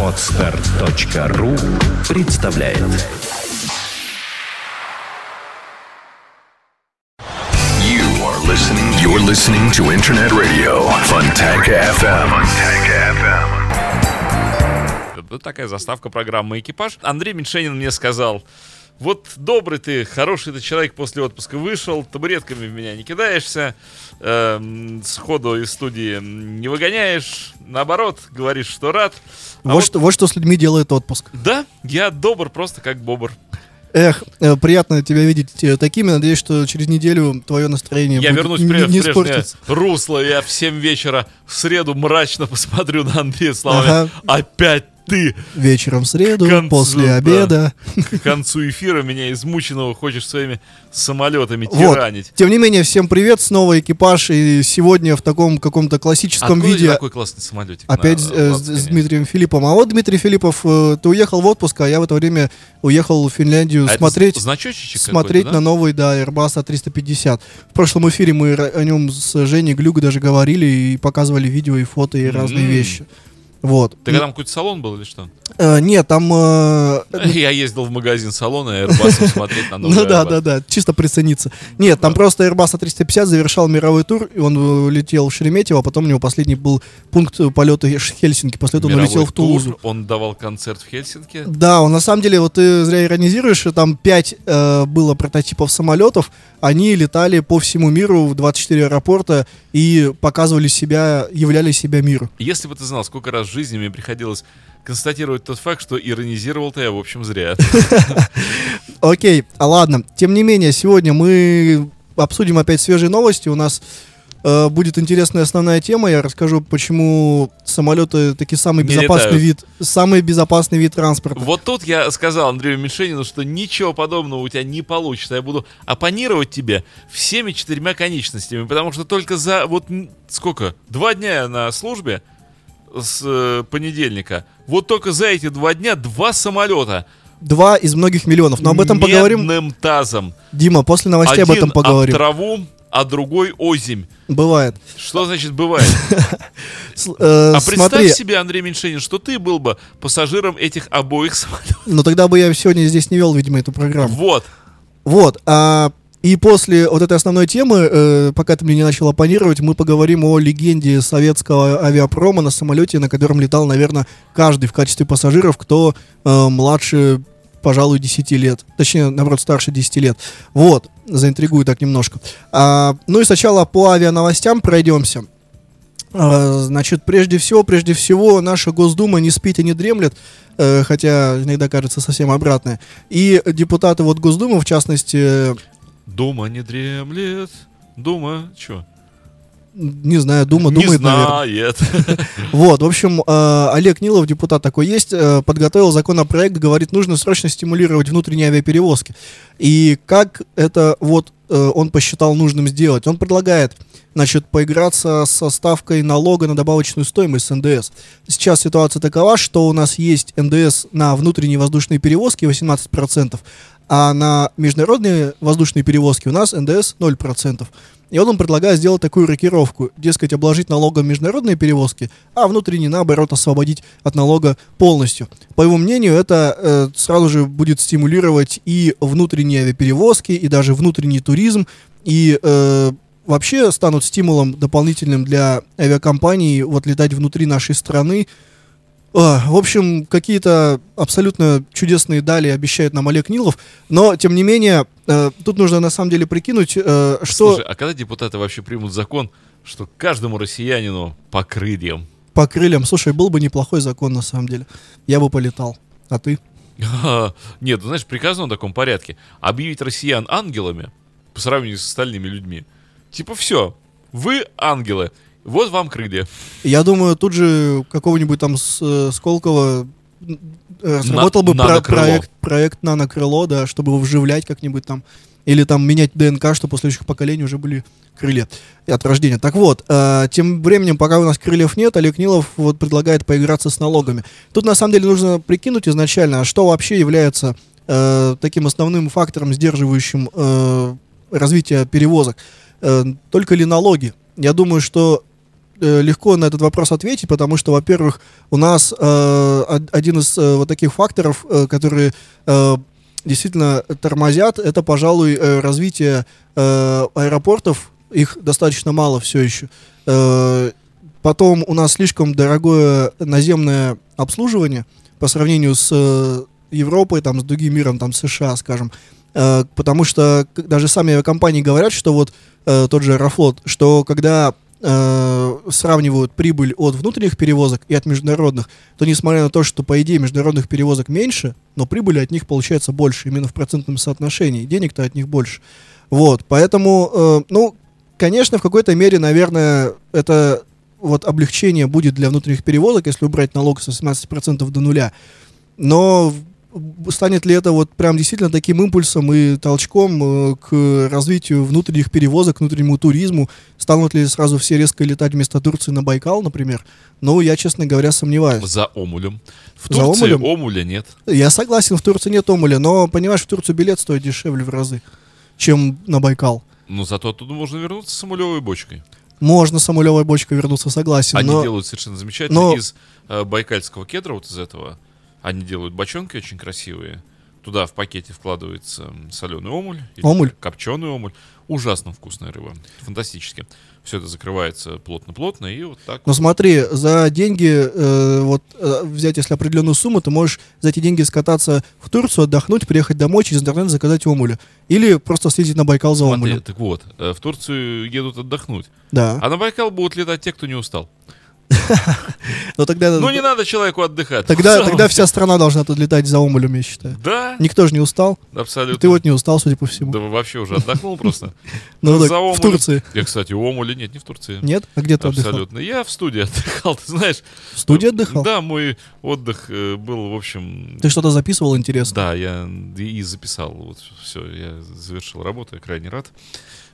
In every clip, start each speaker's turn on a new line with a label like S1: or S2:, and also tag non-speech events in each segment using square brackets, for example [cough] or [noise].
S1: Отстар.ру представляет
S2: You are listening. You're listening to Internet Radio Funtank FM. Funtank FM.
S3: Вот такая заставка программы «Экипаж». Андрей Меньшенин мне сказал, вот добрый ты, хороший ты человек после отпуска вышел, табуретками в меня не кидаешься, эм, сходу из студии не выгоняешь, наоборот, говоришь, что рад. А
S4: вот, что, вот что с людьми делает отпуск.
S3: Да, я добр просто как бобр.
S4: Эх, э, приятно тебя видеть э, такими. Надеюсь, что через неделю твое настроение
S3: Я
S4: будет
S3: вернусь
S4: не,
S3: в прежнее,
S4: не испортится.
S3: русло. Я в 7 вечера в среду мрачно посмотрю на Андрея словами.
S4: Ага.
S3: Опять ты!
S4: Вечером в среду,
S3: концу,
S4: после
S3: да.
S4: обеда.
S3: К концу эфира меня измученного хочешь своими самолетами
S4: Вот.
S3: тиранить.
S4: Тем не менее, всем привет, снова экипаж. И сегодня в таком каком-то классическом
S3: Откуда
S4: виде
S3: такой классный самолетик?
S4: опять
S3: на
S4: э, с, с Дмитрием Филиппом. А вот Дмитрий Филиппов, э, ты уехал в отпуск, а я в это время уехал в Финляндию
S3: А
S4: смотреть... смотреть
S3: какой-то,
S4: на
S3: да?
S4: новый, да, Airbus A350. В прошлом эфире мы о нем с Женей Глюк даже говорили и показывали видео и фото и разные
S3: М.
S4: вещи. Вот.
S3: Так а там какой-то салон был или что?
S4: Э, нет, там... э, [laughs]
S3: Я ездил в магазин салона Airbus смотреть на [laughs] новый
S4: Ну да, да, да, чисто прицениться. Нет, там просто Airbus A350 завершал мировой тур, и он э, летел в Шереметьево, а потом у него последний был пункт э, полета Ш- Хельсинки, после этого он улетел в Тулузу.
S3: Он давал концерт в Хельсинки.
S4: Да, он на самом деле, вот ты зря иронизируешь, там 5 было прототипов самолетов, они летали по всему миру в 24 аэропорта и показывали себя, являли себя миру.
S3: Если бы ты знал, сколько раз в жизни мне приходилось констатировать тот факт, что иронизировал-то я, в общем, зря. [laughs]
S4: Окей, а ладно. Тем не менее, сегодня мы обсудим опять свежие новости. У нас э, будет интересная основная тема. Я расскажу, почему самолеты таки самый
S3: Не
S4: безопасный
S3: летают.
S4: вид, самый безопасный вид транспорта.
S3: Вот тут я сказал Андрею Меньшенину, что ничего подобного у тебя не получится. Я буду оппонировать тебе всеми четырьмя конечностями, потому что только за вот сколько? Два дня на службе с э, понедельника. Вот только за эти два дня два самолета.
S4: Два из многих миллионов. Но об этом поговорим.
S3: Медным тазом.
S4: Дима, после новостей об
S3: Один
S4: этом поговорим.
S3: об траву, а другой озимь.
S4: Бывает.
S3: Что значит бывает? [laughs]
S4: Э,
S3: А представь себе, Андрей Меньшенин, что ты был бы пассажиром этих обоих самолетов.
S4: но тогда бы я сегодня здесь не вел, видимо, эту программу.
S3: Вот.
S4: Вот. а, и после вот этой основной темы, э, пока ты мне не начал оппонировать, мы поговорим о легенде советского авиапрома на самолете, на котором летал, наверное, каждый в качестве пассажиров, кто э, младше, пожалуй, 10 лет. Точнее, наоборот, старше 10 лет. Вот. Заинтригую так немножко. А, ну и сначала по авиановостям пройдемся. А, Значит, прежде всего, прежде всего, наша Госдума не спит и не дремлет, э, хотя иногда кажется совсем обратное. И депутаты вот Госдумы, в частности,
S3: Дума не дремлет. Дума, чё?
S4: не знаю, Дума
S3: не
S4: думает, наверное.
S3: знает. [laughs]
S4: Вот, в общем, э, Олег Нилов, депутат такой есть, э, подготовил законопроект, говорит, нужно срочно стимулировать внутренние авиаперевозки. И как это вот э, он посчитал нужным сделать? Он предлагает, значит, поиграться со ставкой налога на добавочную стоимость с НДС. Сейчас ситуация такова, что у нас есть НДС на внутренние воздушные перевозки 18%, а на международные воздушные перевозки у нас НДС 0%. И он предлагает сделать такую рокировку, дескать, обложить налогом международные перевозки, а внутренние, наоборот, освободить от налога полностью. По его мнению, это э, сразу же будет стимулировать и внутренние авиаперевозки, и даже внутренний туризм, и э, вообще станут стимулом дополнительным для авиакомпаний вот летать внутри нашей страны. А, в общем, какие-то абсолютно чудесные дали обещает нам Олег Нилов, но, тем не менее, э, тут нужно на самом деле прикинуть, э, что
S3: Слушай, а когда депутаты вообще примут закон, что каждому россиянину по крыльям?
S4: по крыльям, слушай, был бы неплохой закон на самом деле, я бы полетал, а ты? [laughs]
S3: Нет, ну, знаешь, приказано в таком порядке. Объявить россиян ангелами по сравнению с остальными людьми. Типа все, вы ангелы, вот вам крылья.
S4: Я думаю, тут же какого-нибудь там с, э, Сколково м, э, сработал бы про- проект, проект нанокрыло, да, чтобы его вживлять как-нибудь там. Или там менять ДНК, чтобы у следующих поколений уже были крылья от рождения. Так вот, э, тем временем, пока у нас крыльев нет, Олег Нилов вот предлагает поиграться с налогами. Тут на самом деле нужно прикинуть изначально, а что вообще является э, таким основным фактором, сдерживающим э, развитие перевозок. Э, только ли налоги? Я думаю, что э, легко на этот вопрос ответить, потому что, во-первых, у нас э, од- один из вот таких факторов, которые действительно тормозят, это, пожалуй, развитие аэропортов. Их достаточно мало все еще. Потом у нас слишком дорогое наземное обслуживание по сравнению с Европой, там, с другим миром, там, США, скажем. Э, потому что даже сами авиакомпании говорят, что вот э, тот же Аэрофлот, что когда э, сравнивают прибыль от внутренних перевозок и от международных, то несмотря на то, что по идее международных перевозок меньше, но прибыли от них получается больше, именно в процентном соотношении, денег-то от них больше. Вот, поэтому, э, ну, конечно, в какой-то мере, наверное, это вот облегчение будет для внутренних перевозок, если убрать налог со 17% до нуля. Но станет ли это вот прям действительно таким импульсом и толчком э, к развитию внутренних перевозок, к внутреннему туризму? Станут ли сразу все резко летать вместо Турции на Байкал, например? Ну, я, честно говоря, сомневаюсь.
S3: За Омулем. В
S4: За
S3: Турции
S4: Омулем?
S3: Омуля нет.
S4: Я согласен, в Турции нет омуля, но, понимаешь, в Турцию билет стоит дешевле в разы, чем на Байкал.
S3: Но зато оттуда можно вернуться с самолевой бочкой.
S4: Можно самолевой бочкой вернуться, согласен,
S3: Они
S4: но...
S3: делают совершенно замечательно
S4: но-
S3: из э, байкальского кедра, вот из этого. Они делают бочонки очень красивые. Туда в пакете вкладывается соленый омуль.
S4: Омуль?
S3: Копченый омуль. Ужасно вкусная рыба. Фантастически. Все это закрывается плотно-плотно и вот так.
S4: Но смотри, за деньги, э, вот э, взять, если определенную сумму, ты можешь за эти деньги скататься в Турцию, отдохнуть, приехать домой, через интернет заказать омуля. Или просто съездить на Байкал за
S3: Смотри,
S4: омулем.
S3: так вот, э, в Турцию едут отдохнуть.
S4: Да.
S3: А на Байкал будут летать те, кто не устал.
S4: Но тогда,
S3: Ну, не надо человеку отдыхать.
S4: тогда,
S3: Ну,
S4: тогда вся страна должна тут летать за омулем, я считаю.
S3: Да,
S4: Никто же не устал.
S3: абсолютно.
S4: Ты вот не устал, судя по всему.
S3: Да вообще уже отдохнул просто. [laughs]
S4: Ну, так, в. Турции.
S3: Я, кстати, у Омуля нет, не в Турции.
S4: Нет? А где ты отдыхал?
S3: Абсолютно. Я в студии отдыхал, [laughs] ты знаешь.
S4: В студии отдыхал?
S3: Да, мой отдых э, был, в общем...
S4: Ты что-то записывал интересно?
S3: Да, я и записал. Вот все, я завершил работу, я крайне рад.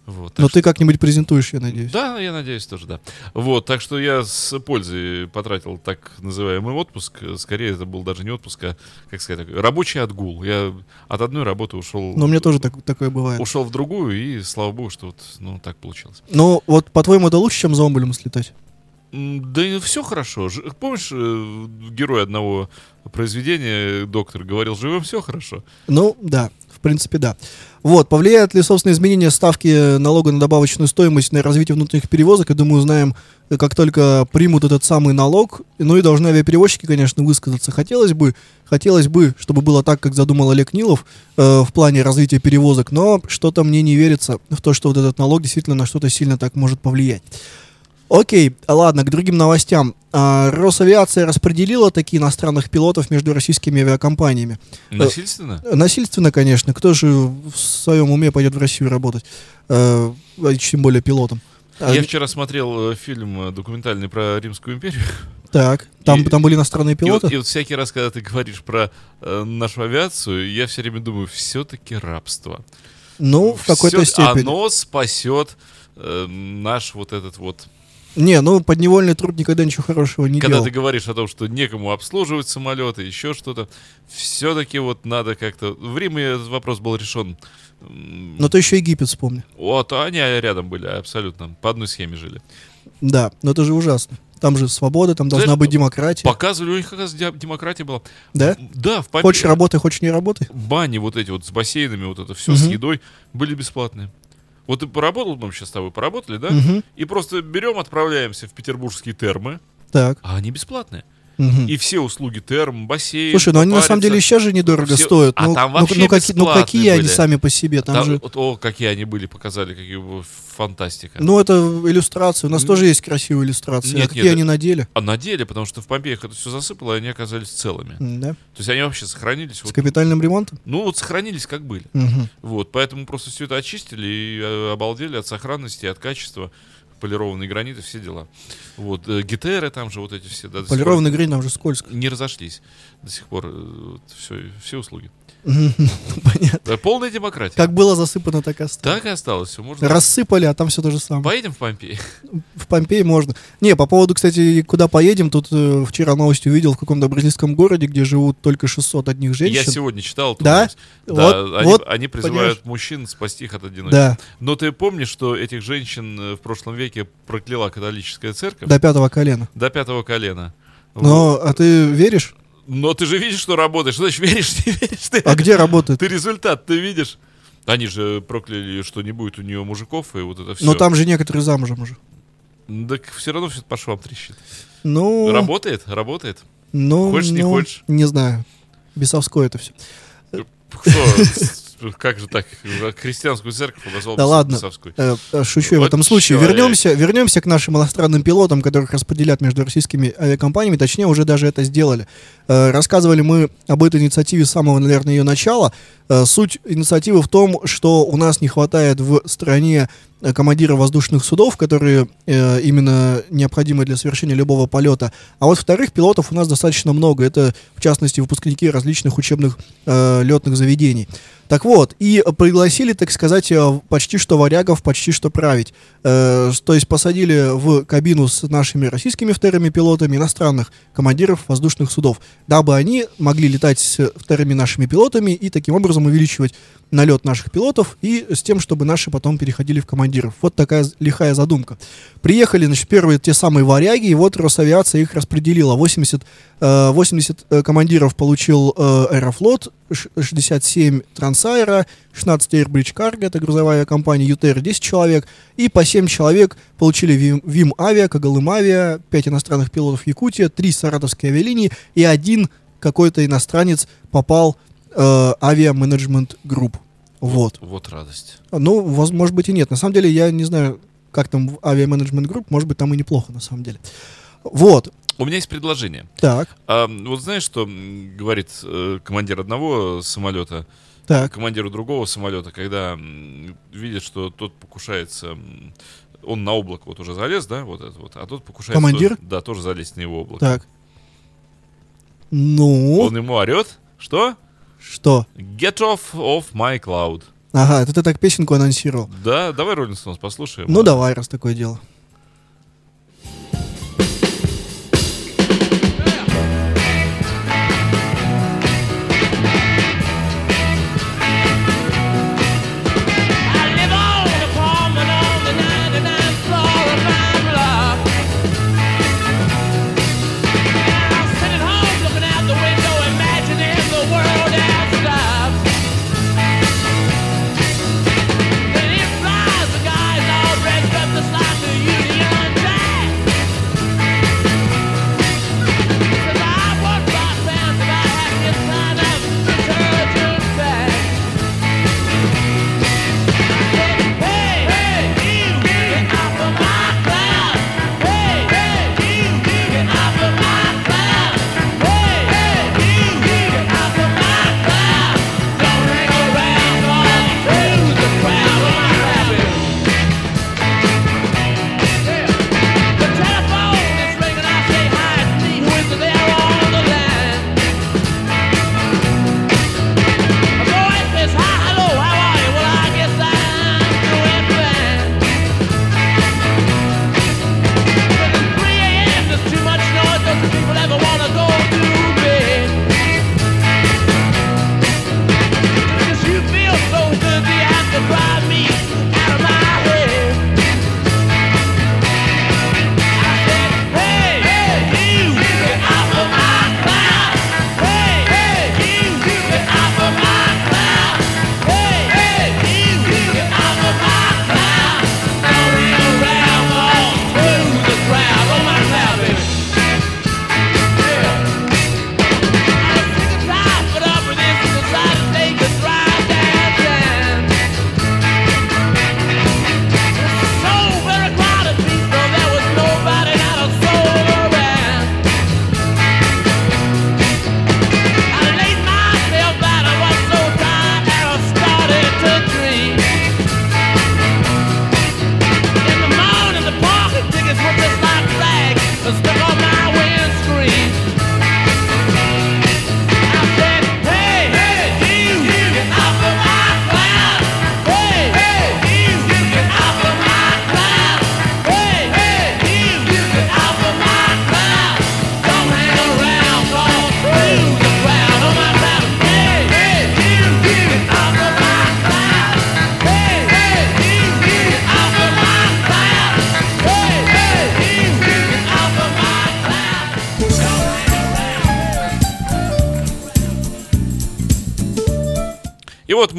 S3: Вот,
S4: Но
S3: что-
S4: ты как-нибудь презентуешь, я надеюсь.
S3: Да, я надеюсь тоже, да. Вот, так что я с пользой потратил так называемый отпуск. Скорее, это был даже не отпуск, а, как сказать, рабочий отгул. Я от одной работы ушел...
S4: Но у меня тоже так- такое бывает.
S3: Ушел в другую, и слава богу, что вот, ну, так получилось.
S4: Ну, вот по-твоему, это лучше, чем за омулем слетать?
S3: Да и все хорошо. Ж- Помнишь, э, герой одного произведения, доктор, говорил, живем все хорошо.
S4: Ну, да, в принципе, да. Вот, повлияет ли, собственно, изменение ставки налога на добавочную стоимость на развитие внутренних перевозок? Я думаю, узнаем, как только примут этот самый налог. Ну и должны авиаперевозчики, конечно, высказаться. Хотелось бы, хотелось бы, чтобы было так, как задумал Олег Нилов э, в плане развития перевозок, но что-то мне не верится в то, что вот этот налог действительно на что-то сильно так может повлиять. Окей, ладно, к другим новостям. А, Росавиация распределила такие иностранных пилотов между российскими авиакомпаниями.
S3: Насильственно?
S4: Насильственно, конечно. Кто же в своем уме пойдет в Россию работать? Э, а тем более пилотом. А,
S3: Я вчера смотрел э, фильм э, документальный про Римскую империю.
S4: Так, там,
S3: И-
S4: там были иностранные
S3: И вот,
S4: пилоты?
S3: и вот всякий раз, когда ты говоришь про э, нашу авиацию, я все время думаю, все-таки рабство.
S4: ну, в какой-то степени.
S3: Оно спасет э, наш вот этот вот...
S4: Не, ну, подневольный труд никогда ничего хорошего не
S3: Когда
S4: делал.
S3: ты говоришь о том, что некому обслуживать самолеты, еще что-то, все-таки вот надо как-то... В Риме этот вопрос был решен.
S4: Но ты еще Египет вспомни.
S3: Вот, а они рядом были, абсолютно. По одной схеме жили.
S4: Да, но это же ужасно. Там же свобода, там должна
S3: Знаешь,
S4: быть демократия.
S3: Показывали, у них как раз де- демократия была.
S4: Да?
S3: Да, в Помпе-
S4: Хочешь работай, хочешь не работай.
S3: Бани вот эти вот с бассейнами, вот это все с
S4: Мгм.
S3: едой были бесплатные. Вот ты поработал, мы сейчас с тобой поработали, да?
S4: Мгм.
S3: И просто берем, отправляемся в петербургские термы,
S4: Так.
S3: а они бесплатные.
S4: Мгм.
S3: И все услуги терм, бассейн.
S4: Слушай, ну они на
S3: париться.
S4: самом деле сейчас же недорого
S3: Все-
S4: стоят.
S3: а
S4: ну,
S3: там
S4: ну,
S3: вообще
S4: ну, какие, ну, какие они
S3: были.
S4: сами по себе? Там
S3: Там
S4: же...
S3: вот, о, какие они были, показали, какие фантастика.
S4: Ну, это иллюстрация. У нас
S3: М.
S4: тоже есть красивые иллюстрации.
S3: Нет,
S4: а какие
S3: нет,
S4: они на деле?
S3: А на деле, потому что в Помпеях это все засыпало, и они оказались целыми.
S4: Да?
S3: То есть они вообще сохранились.
S4: С
S3: Вот,
S4: капитальным ремонтом?
S3: ну вот сохранились как были.
S4: Мгм.
S3: Вот, поэтому просто все это очистили и э, обалдели от сохранности, от качества, полированные граниты, все дела. Вот, э, гитеры там же, вот эти все, да,
S4: Полированный грейн, там же скользко.
S3: не разошлись до сих пор, все, все услуги. [laughs]
S4: Понятно.
S3: Да, полная демократия.
S4: Как было засыпано, так и осталось.
S3: Так и осталось. Все, можно.
S4: Рассыпали, а там все то же самое.
S3: Поедем в Помпеи?
S4: В Помпеи можно. Не, по поводу, кстати, куда поедем, тут э, вчера новость увидел в каком-то бразильском городе, где живут только 600 одних женщин.
S3: Я сегодня читал.
S4: Да?
S3: новость.
S4: Вот-
S3: Да, они,
S4: вот,
S3: они призывают
S4: понимаешь?
S3: мужчин спасти их от одиночества.
S4: Да,
S3: Но ты помнишь, что этих женщин э, в прошлом веке прокляла католическая церковь
S4: до пятого колена.
S3: до пятого колена?
S4: Но, а ты веришь?
S3: Но ты же видишь, что работает. Что значит [laughs] веришь, не веришь? Ты,
S4: А где работает?
S3: ты результат, ты видишь? Они же прокляли, что не будет у нее мужиков, и вот это все.
S4: Но там же некоторые замужем уже.
S3: Так все равно все по швам трещит.
S4: Ну,
S3: Работает, работает.
S4: ну,
S3: Хочешь, не
S4: ну,
S3: хочешь?
S4: Не знаю. Бесовское это все.
S3: Что, с- [laughs] как же так? Христианскую церковь обозвал
S4: Да ладно. Э, Шучу я в этом случае. Вернемся, вернемся к нашим иностранным пилотам, которых распределят между российскими авиакомпаниями. Точнее, уже даже это сделали. Э, Рассказывали мы об этой инициативе с самого, наверное, ее начала. Э, Суть инициативы в том, что у нас не хватает в стране э, командиров воздушных судов, которые э, именно необходимы для совершения любого полета. А вот вторых пилотов у нас достаточно много. Это, в частности, выпускники различных учебных э, летных заведений. Так вот, и пригласили, так сказать, э, почти что варягов, почти что править. Э, то есть посадили в кабину с нашими российскими вторыми пилотами иностранных командиров воздушных судов, дабы они могли летать с вторыми нашими пилотами и таким образом увеличивать налет наших пилотов и с тем, чтобы наши потом переходили в командиров. Вот такая лихая задумка. Приехали, значит, первые те самые варяги, и вот Росавиация их распределила. 80, э, 80 э, командиров получил э, Аэрофлот, ш- 67 Трансайра, 16 Airbridge Cargo, это грузовая компания, ЮТР 10 человек, и по 7 человек получили Вим, Авиа, Кагалым Авиа, 5 иностранных пилотов Якутия, 3 Саратовские авиалинии и один какой-то иностранец попал э, авиаменеджмент групп. Вот.
S3: Вот радость.
S4: Ну, воз- может быть и нет. На самом деле, я не знаю, как там в авиаменеджмент групп, может быть, там и неплохо, на самом деле. Вот.
S3: У меня есть предложение.
S4: Так,
S3: А, вот знаешь, что говорит э, командир одного самолета
S4: так.
S3: командиру другого самолета, когда м, видит, что тот покушается, м, он на облако вот уже залез, да, вот это вот, а тот покушается...
S4: Командир?
S3: тоже- да, тоже залезть на его облако.
S4: Так. Ну,
S3: Он ему орет, что?
S4: Что?
S3: Get off of my cloud.
S4: Ага, ты так песенку анонсировал.
S3: Да, давай Роллинг Стоунс послушаем.
S4: Ну, давай, раз такое дело.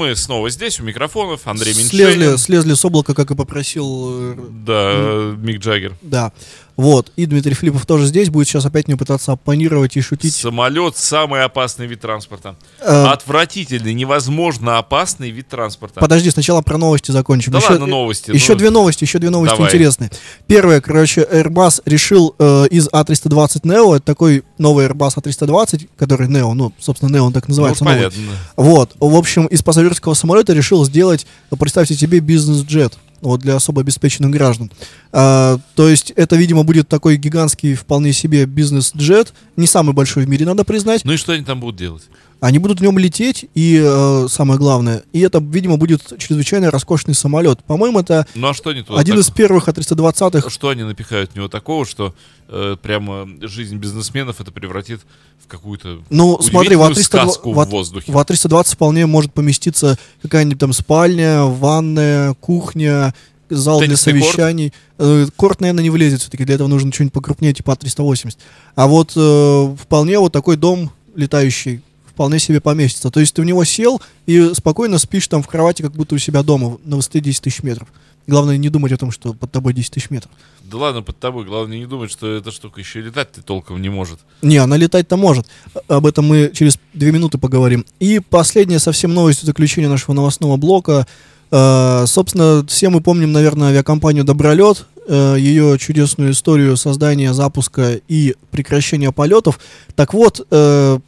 S3: Мы снова здесь, у микрофонов, Андрей
S4: Слезли,
S3: Меньшенин.
S4: слезли с облака, как и попросил э,
S3: Да, Мик Джаггер.
S4: Да. Вот. И Дмитрий Филиппов тоже здесь будет сейчас опять мне пытаться оппонировать и шутить.
S3: Самолет самый опасный вид транспорта.
S4: Э,
S3: Отвратительный, невозможно опасный вид транспорта.
S4: Подожди, сначала про новости закончим.
S3: Да
S4: еще,
S3: ладно, новости.
S4: Еще
S3: ну,
S4: две новости, еще две новости
S3: давай.
S4: интересные. Первое, короче, Airbus решил э, из A320 Neo, это такой новый Airbus A320, который Neo, ну, собственно, Neo он так
S3: ну,
S4: называется. новый.
S3: понятно.
S4: Вот, в общем, из пассажирского самолета решил сделать, представьте себе, бизнес-джет. Вот для особо обеспеченных граждан. А, то есть это, видимо, будет такой гигантский, вполне себе бизнес-джет. Не самый большой в мире, надо признать.
S3: Ну и что они там будут делать?
S4: Они будут в нем лететь, и э, самое главное, и это, видимо, будет чрезвычайно роскошный самолет. По-моему, это
S3: Ну а что они туда
S4: один
S3: так-
S4: из первых А320-х.
S3: Что они напихают в него такого, что э, прямо жизнь бизнесменов это превратит в какую-то
S4: Ну, смотри, в
S3: удивительную
S4: А320,
S3: сказку
S4: в А-
S3: в воздухе.
S4: в А320 вполне может поместиться какая-нибудь там спальня, ванная, кухня, зал для
S3: Теннисный корт?
S4: совещаний. Э, Корт, наверное, не влезет все-таки, для этого нужно что-нибудь покрупнее, типа А380. А вот э, вполне вот такой дом летающий вполне себе поместится. То есть ты в него сел и спокойно спишь там в кровати, как будто у себя дома на высоте 10 тысяч метров. Главное не думать о том, что под тобой 10 тысяч метров.
S3: Да ладно, под тобой. Главное не думать, что эта штука еще и летать-то толком не может.
S4: Не, она летать-то может. А- Об этом мы через две минуты поговорим. И последняя совсем новость заключения нашего новостного блока. Э, собственно, все мы помним, наверное, авиакомпанию «Добролет», э, ее чудесную историю создания, запуска и прекращения полетов. Так вот, э,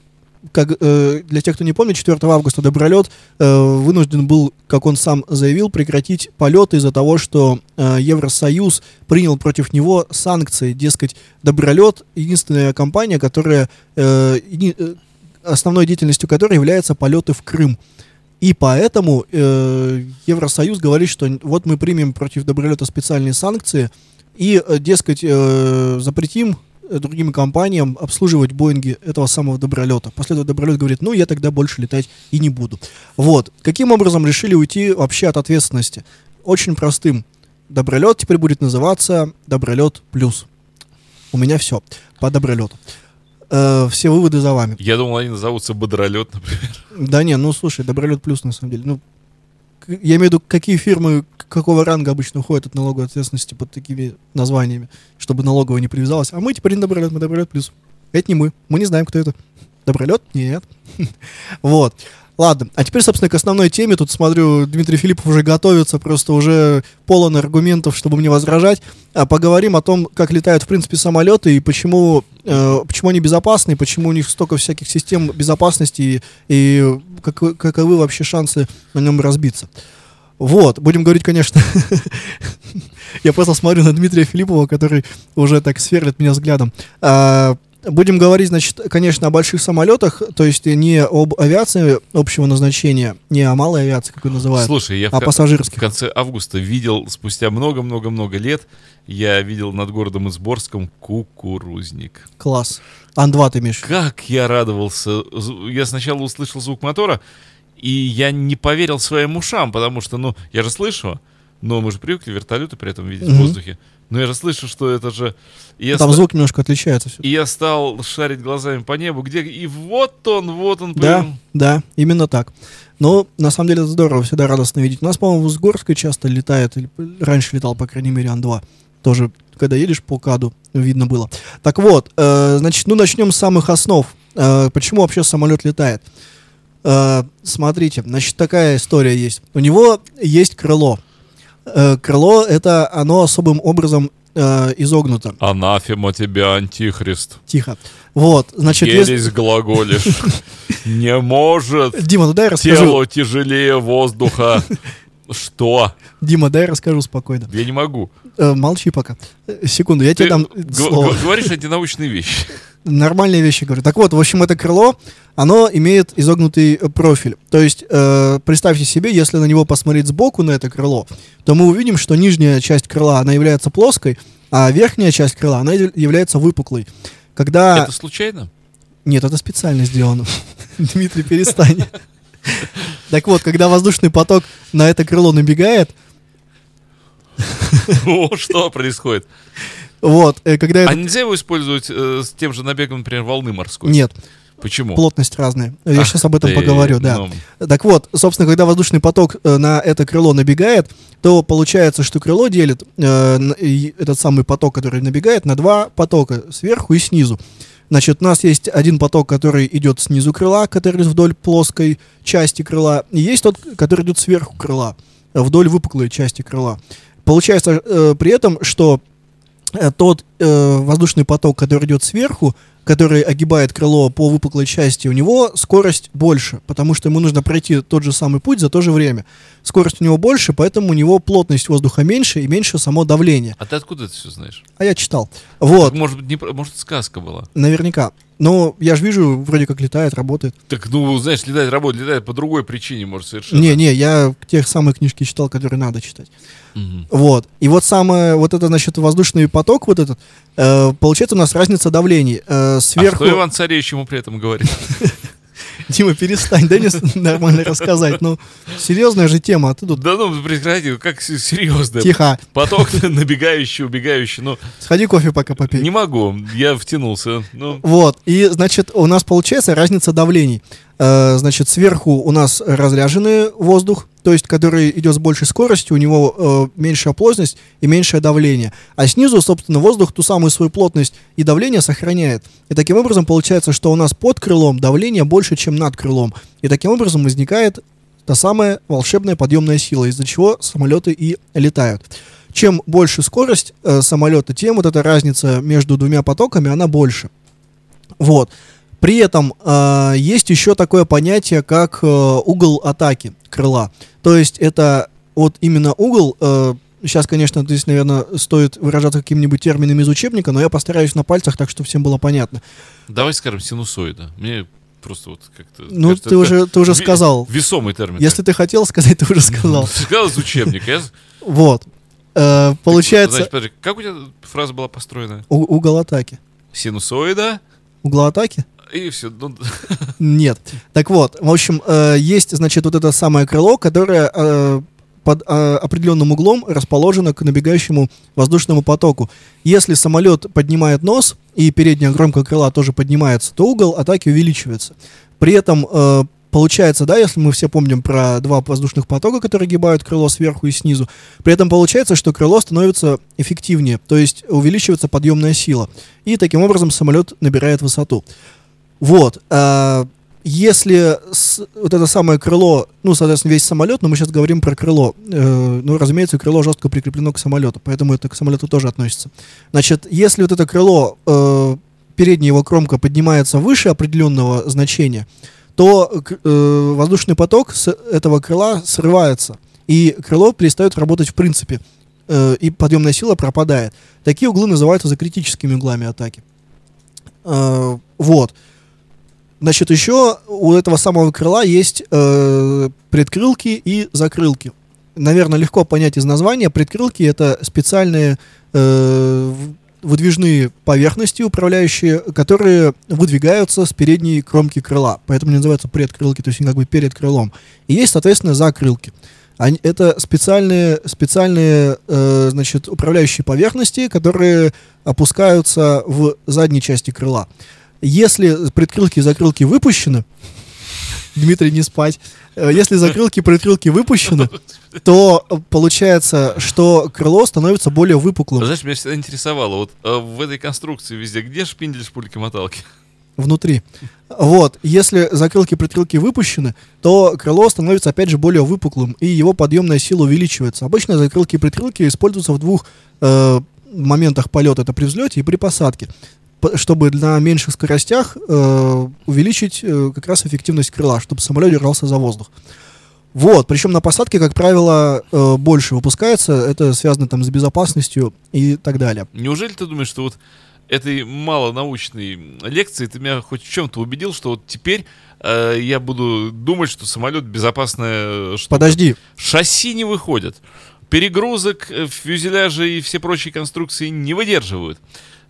S4: как, э, для тех, кто не помнит, 4 августа Добролет э, вынужден был, как он сам заявил, прекратить полеты из-за того, что э, Евросоюз принял против него санкции. Дескать, Добролет единственная компания, которая э, еди- э, основной деятельностью которой является полеты в Крым. И поэтому э, Евросоюз говорит, что вот мы примем против Добролета специальные санкции и, э, дескать, э, запретим другим компаниям обслуживать Боинги этого самого Добролета. После этого Добролет говорит, ну, я тогда больше летать и не буду. Вот. Каким образом решили уйти вообще от ответственности? Очень простым. Добролет теперь будет называться Добролет Плюс. У меня все по Добролету. Э, все выводы за вами.
S3: Я думал, они назовутся Бодролет, например.
S4: Да не, ну слушай, Добролет плюс на самом деле. Ну, я имею в виду, какие фирмы какого ранга обычно уходят от налоговой ответственности под такими названиями, чтобы налоговая не привязалась. А мы теперь не Добролет, мы Добролет плюс. Это не мы. Мы не знаем, кто это. Добролет? Нет. [laughs] Вот. Ладно, а теперь, собственно, к основной теме. Тут смотрю, Дмитрий Филиппов уже готовится, просто уже полон аргументов, чтобы мне возражать. А поговорим о том, как летают, в принципе, самолеты и почему, э, почему они безопасны, почему у них столько всяких систем безопасности и, и каковы, каковы вообще шансы на нем разбиться. Вот, будем говорить, конечно, [laughs] я просто смотрю на Дмитрия Филиппова, который уже так сверлит меня взглядом. А, Будем говорить, значит, конечно, о больших самолетах, то есть не об авиации общего назначения, не о малой авиации, как ее называют,
S3: Слушай, я
S4: а пассажирских.
S3: в конце августа видел, спустя много-много-много лет, я видел над городом Изборском кукурузник.
S4: Класс. Ан-2 ты имеешь?
S3: Как я радовался. Я сначала услышал звук мотора, и я не поверил своим ушам, потому что, ну, я же слышу, но мы же привыкли вертолеты при этом видеть в
S4: Мгм.
S3: воздухе. Но я же слышу, что это же... И я,
S4: Там
S3: ста-
S4: звук немножко отличается все.
S3: и я стал шарить глазами по небу, где... И вот он, вот он.
S4: Да,
S3: прям.
S4: да, именно так. Но на самом деле это здорово, всегда радостно видеть. У нас, по-моему, в Узгорской часто летает, раньше летал, по крайней мере, Ан-2. Тоже, когда едешь по КАДу, видно было. Так вот, э, значит, ну начнем с самых основ. Э, почему вообще самолет летает? Э, смотрите, значит, такая история есть. У него есть крыло. Э, крыло это оно особым образом э, изогнуто.
S3: Анафема тебя, антихрист.
S4: Тихо. Вот, значит, если...
S3: Ересь глаголишь. [laughs] Не может
S4: Дима, ну дай расскажу.
S3: тело тяжелее воздуха. [laughs] Что?
S4: Дима, дай расскажу спокойно.
S3: Я не могу.
S4: Э, молчи пока. Э, секунду, я
S3: Ты
S4: тебе дам слово.
S3: говоришь антинаучные вещи.
S4: Нормальные вещи говорю. Так вот, в общем, это крыло, оно имеет изогнутый э, профиль. То есть, э, представьте себе, если на него посмотреть сбоку, на это крыло, то мы увидим, что нижняя часть крыла, она является плоской, а верхняя часть крыла, она яв- является выпуклой. Когда...
S3: Это случайно?
S4: Нет, это специально сделано. [laughs] Дмитрий, перестань. Так вот, когда воздушный поток на это крыло набегает,
S3: О, что происходит?
S4: вот, э, когда
S3: А нельзя его использовать э, с тем же набегом, например, волны морской?
S4: Нет.
S3: Почему?
S4: Плотность разная. Я
S3: Ах
S4: сейчас об этом
S3: ты,
S4: поговорю, да.
S3: ну.
S4: Так вот, собственно, когда воздушный поток э, на это крыло набегает, то получается, что крыло делит э, этот самый поток, который набегает, на два потока, сверху и снизу. Значит, у нас есть один поток, который идет снизу крыла, который вдоль плоской части крыла, и есть тот, который идет сверху крыла, вдоль выпуклой части крыла. Получается э, при этом, что э, тот э, воздушный поток, который идет сверху, который огибает крыло по выпуклой части, у него скорость больше, потому что ему нужно пройти тот же самый путь за то же время. Скорость у него больше, поэтому у него плотность воздуха меньше и меньше само давление.
S3: А ты откуда это все знаешь?
S4: А я читал. Вот,
S3: Так, может быть, не, может, сказка была.
S4: наверняка. Но я же вижу, вроде как летает, работает.
S3: Так, ну, знаешь, летает, работает, летает по другой причине, может, совершенно.
S4: Не-не, я тех самые книжки читал, которые надо читать.
S3: Мгм.
S4: Вот. И вот самое, вот это, значит, воздушный поток, вот этот, э, получается у нас разница давлений. Э,
S3: А
S4: сверху...
S3: что Иван Царевич ему при этом говорит? [laughs]
S4: Дима, перестань, дай мне [laughs] нормально рассказать. Ну, серьезная же тема, а ты тут
S3: Да ну, прекрати, как серьезно.
S4: тихо.
S3: Поток [laughs] набегающий, убегающий. Ну,
S4: Сходи кофе пока попей.
S3: не могу, я втянулся. Ну,
S4: Вот, и, значит, у нас получается разница давлений. Э, значит, сверху у нас разряженный воздух, то есть, который идет с большей скоростью, у него э, меньшая плотность и меньшее давление. А снизу, собственно, воздух ту самую свою плотность и давление сохраняет. И таким образом получается, что у нас под крылом давление больше, чем над крылом. И таким образом возникает та самая волшебная подъемная сила, из-за чего самолеты и летают. Чем больше скорость э, самолета, тем вот эта разница между двумя потоками, она больше. Вот. При этом э, есть еще такое понятие, как э, угол атаки крыла. То есть это вот именно угол. э, сейчас, конечно, здесь, наверное, стоит выражаться каким-нибудь термином из учебника, но я постараюсь на пальцах, так что всем было понятно.
S3: давай скажем синусоида. Мне просто вот как-то...
S4: Ну,
S3: кажется,
S4: ты уже, ты уже сказал.
S3: Весомый термин.
S4: Если ты хотел сказать, ты уже [laughs] сказал.
S3: Сказал из учебника. Я...
S4: Вот. Э, получается,
S3: как у тебя фраза была построена?
S4: угол атаки.
S3: Синусоида
S4: Угол атаки?
S3: И все. Ну,
S4: Нет. Так вот, в общем, э, есть, значит, вот это самое крыло, которое э, под э, определенным углом расположено к набегающему воздушному потоку. Если самолет поднимает нос и передняя кромка крыла тоже поднимается, то угол атаки увеличивается. При этом получается, да, если мы все помним про два воздушных потока, которые гибают крыло сверху и снизу, при этом получается, что крыло становится эффективнее, то есть увеличивается подъемная сила. И таким образом самолет набирает высоту. Вот. а, если с- вот это самое крыло, ну, соответственно, весь самолет, но мы сейчас говорим про крыло. э, ну, разумеется, крыло жестко прикреплено к самолету, поэтому это к самолету тоже относится. Значит, если вот это крыло, э, передняя его кромка поднимается выше определенного значения, то э, воздушный поток с этого крыла срывается, и крыло перестает работать в принципе, э, и подъемная сила пропадает. Такие углы называются закритическими углами атаки. Э, вот. Значит, еще у этого самого крыла есть э, предкрылки и закрылки. Наверное, легко понять из названия. Предкрылки это специальные э, выдвижные поверхности, управляющие, которые выдвигаются с передней кромки крыла. Поэтому они называются предкрылки, то есть они как бы перед крылом. И есть, соответственно, закрылки. Они, это специальные, специальные э, значит, управляющие поверхности, которые опускаются в задней части крыла. Если предкрылки и закрылки выпущены, [laughs] Дмитрий, не спать. Э, Если закрылки и предкрылки выпущены, [laughs] то э, получается, что крыло становится более выпуклым
S3: знаешь, меня всегда интересовало, вот э, в этой конструкции везде, где шпиндель шпульки-моталки?
S4: внутри. Вот, если закрылки и предкрылки выпущены, то крыло становится опять же более выпуклым, и его подъемная сила увеличивается. Обычно закрылки и предкрылки используются в двух э, моментах полета, это при взлете и при посадке, чтобы на меньших скоростях э, увеличить э, как раз эффективность крыла, чтобы самолет держался за воздух. Вот, причем на посадке, как правило, э, больше выпускается, это связано там с безопасностью и так далее.
S3: Неужели ты думаешь, что вот этой малонаучной лекции ты меня хоть в чем-то убедил, что вот теперь э, я буду думать, что самолет безопасная штука?
S4: Подожди,
S3: Шасси не выходят. Перегрузок, э, фюзеляжи и все прочие конструкции не выдерживают.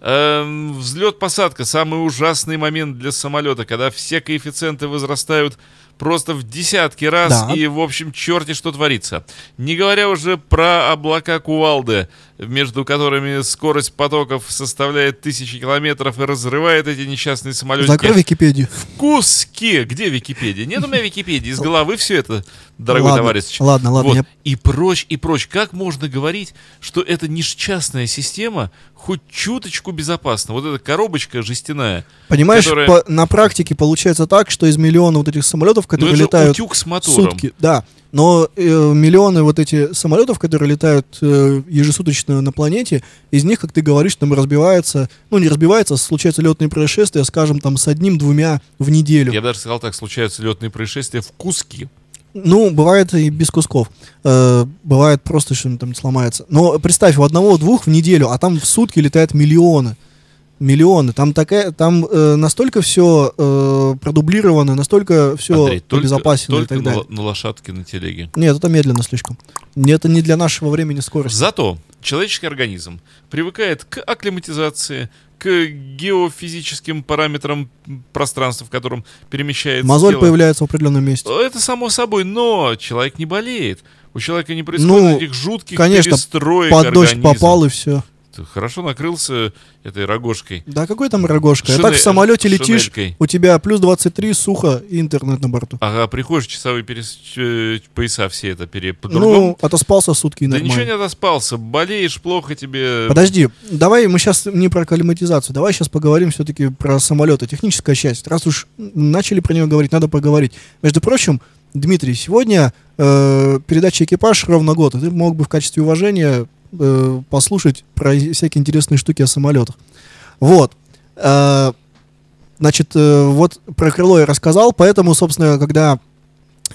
S3: Эм, взлет-посадка самый ужасный момент для самолета, когда все коэффициенты возрастают просто в десятки раз,
S4: Да.
S3: и, в общем, черти что творится. Не говоря уже про облака кувалды, между которыми скорость потоков составляет тысячи километров и разрывает эти несчастные самолетики
S4: Закрой Википедию.
S3: в куски. Где Википедия? Нет у меня Википедии. Из головы все это, дорогой
S4: Ладно,
S3: товарищ.
S4: ладно, ладно,
S3: Вот.
S4: я-
S3: И прочь, и прочь. Как можно говорить, что это несчастная система хоть чуточку безопасна? Вот эта коробочка жестяная.
S4: Понимаешь,
S3: которая-
S4: по- на практике получается так, что из миллиона вот этих самолетов,
S3: Ну,
S4: которые летают
S3: утюг с мотором.
S4: сутки, да, но э, миллионы вот эти самолетов, которые летают э, ежесуточно на планете, из них, как ты говоришь, там разбивается, ну не разбивается, случаются летные происшествия, скажем, там с одним-двумя в неделю.
S3: Я бы даже сказал так, случаются летные происшествия в куски.
S4: Ну, бывает и без кусков. Э, бывает просто, что там сломается. Но представь, у одного-двух в неделю, а там в сутки летают миллионы. Миллионы. Там такая, там э, настолько все э, продублировано, настолько все
S3: Андрей, только,
S4: обезопасено
S3: только
S4: и так
S3: на,
S4: далее.
S3: на лошадке на телеге.
S4: Нет, это медленно слишком. Это не для нашего времени скорость.
S3: Зато человеческий организм привыкает к акклиматизации, к геофизическим параметрам пространства, в котором перемещается
S4: Мозоль
S3: тело.
S4: появляется в определенном месте.
S3: Это само собой, но человек не болеет. У человека не происходит
S4: Ну,
S3: этих жутких
S4: конечно,
S3: перестроек
S4: Под дождь
S3: организма.
S4: попал и все.
S3: Хорошо накрылся этой рогожкой.
S4: Да какой там рогожка? А
S3: Шинель-
S4: так в самолете летишь,
S3: шинелькой.
S4: у тебя плюс 23, сухо и интернет на борту.
S3: Ага, приходишь, часовые перес... пояса все это пере...
S4: Ну, отоспался сутки и
S3: да
S4: нормально.
S3: ничего не отоспался, болеешь, плохо тебе.
S4: Подожди, давай мы сейчас не про климатизацию, давай сейчас поговорим все-таки про самолеты, техническая часть. Раз уж начали про нее говорить, надо поговорить. Между прочим, Дмитрий, сегодня э, передача «Экипаж» ровно год, и ты мог бы в качестве уважения э, послушать про всякие интересные штуки о самолетах. Вот. Э, значит, э, вот про крыло я рассказал, поэтому, собственно, когда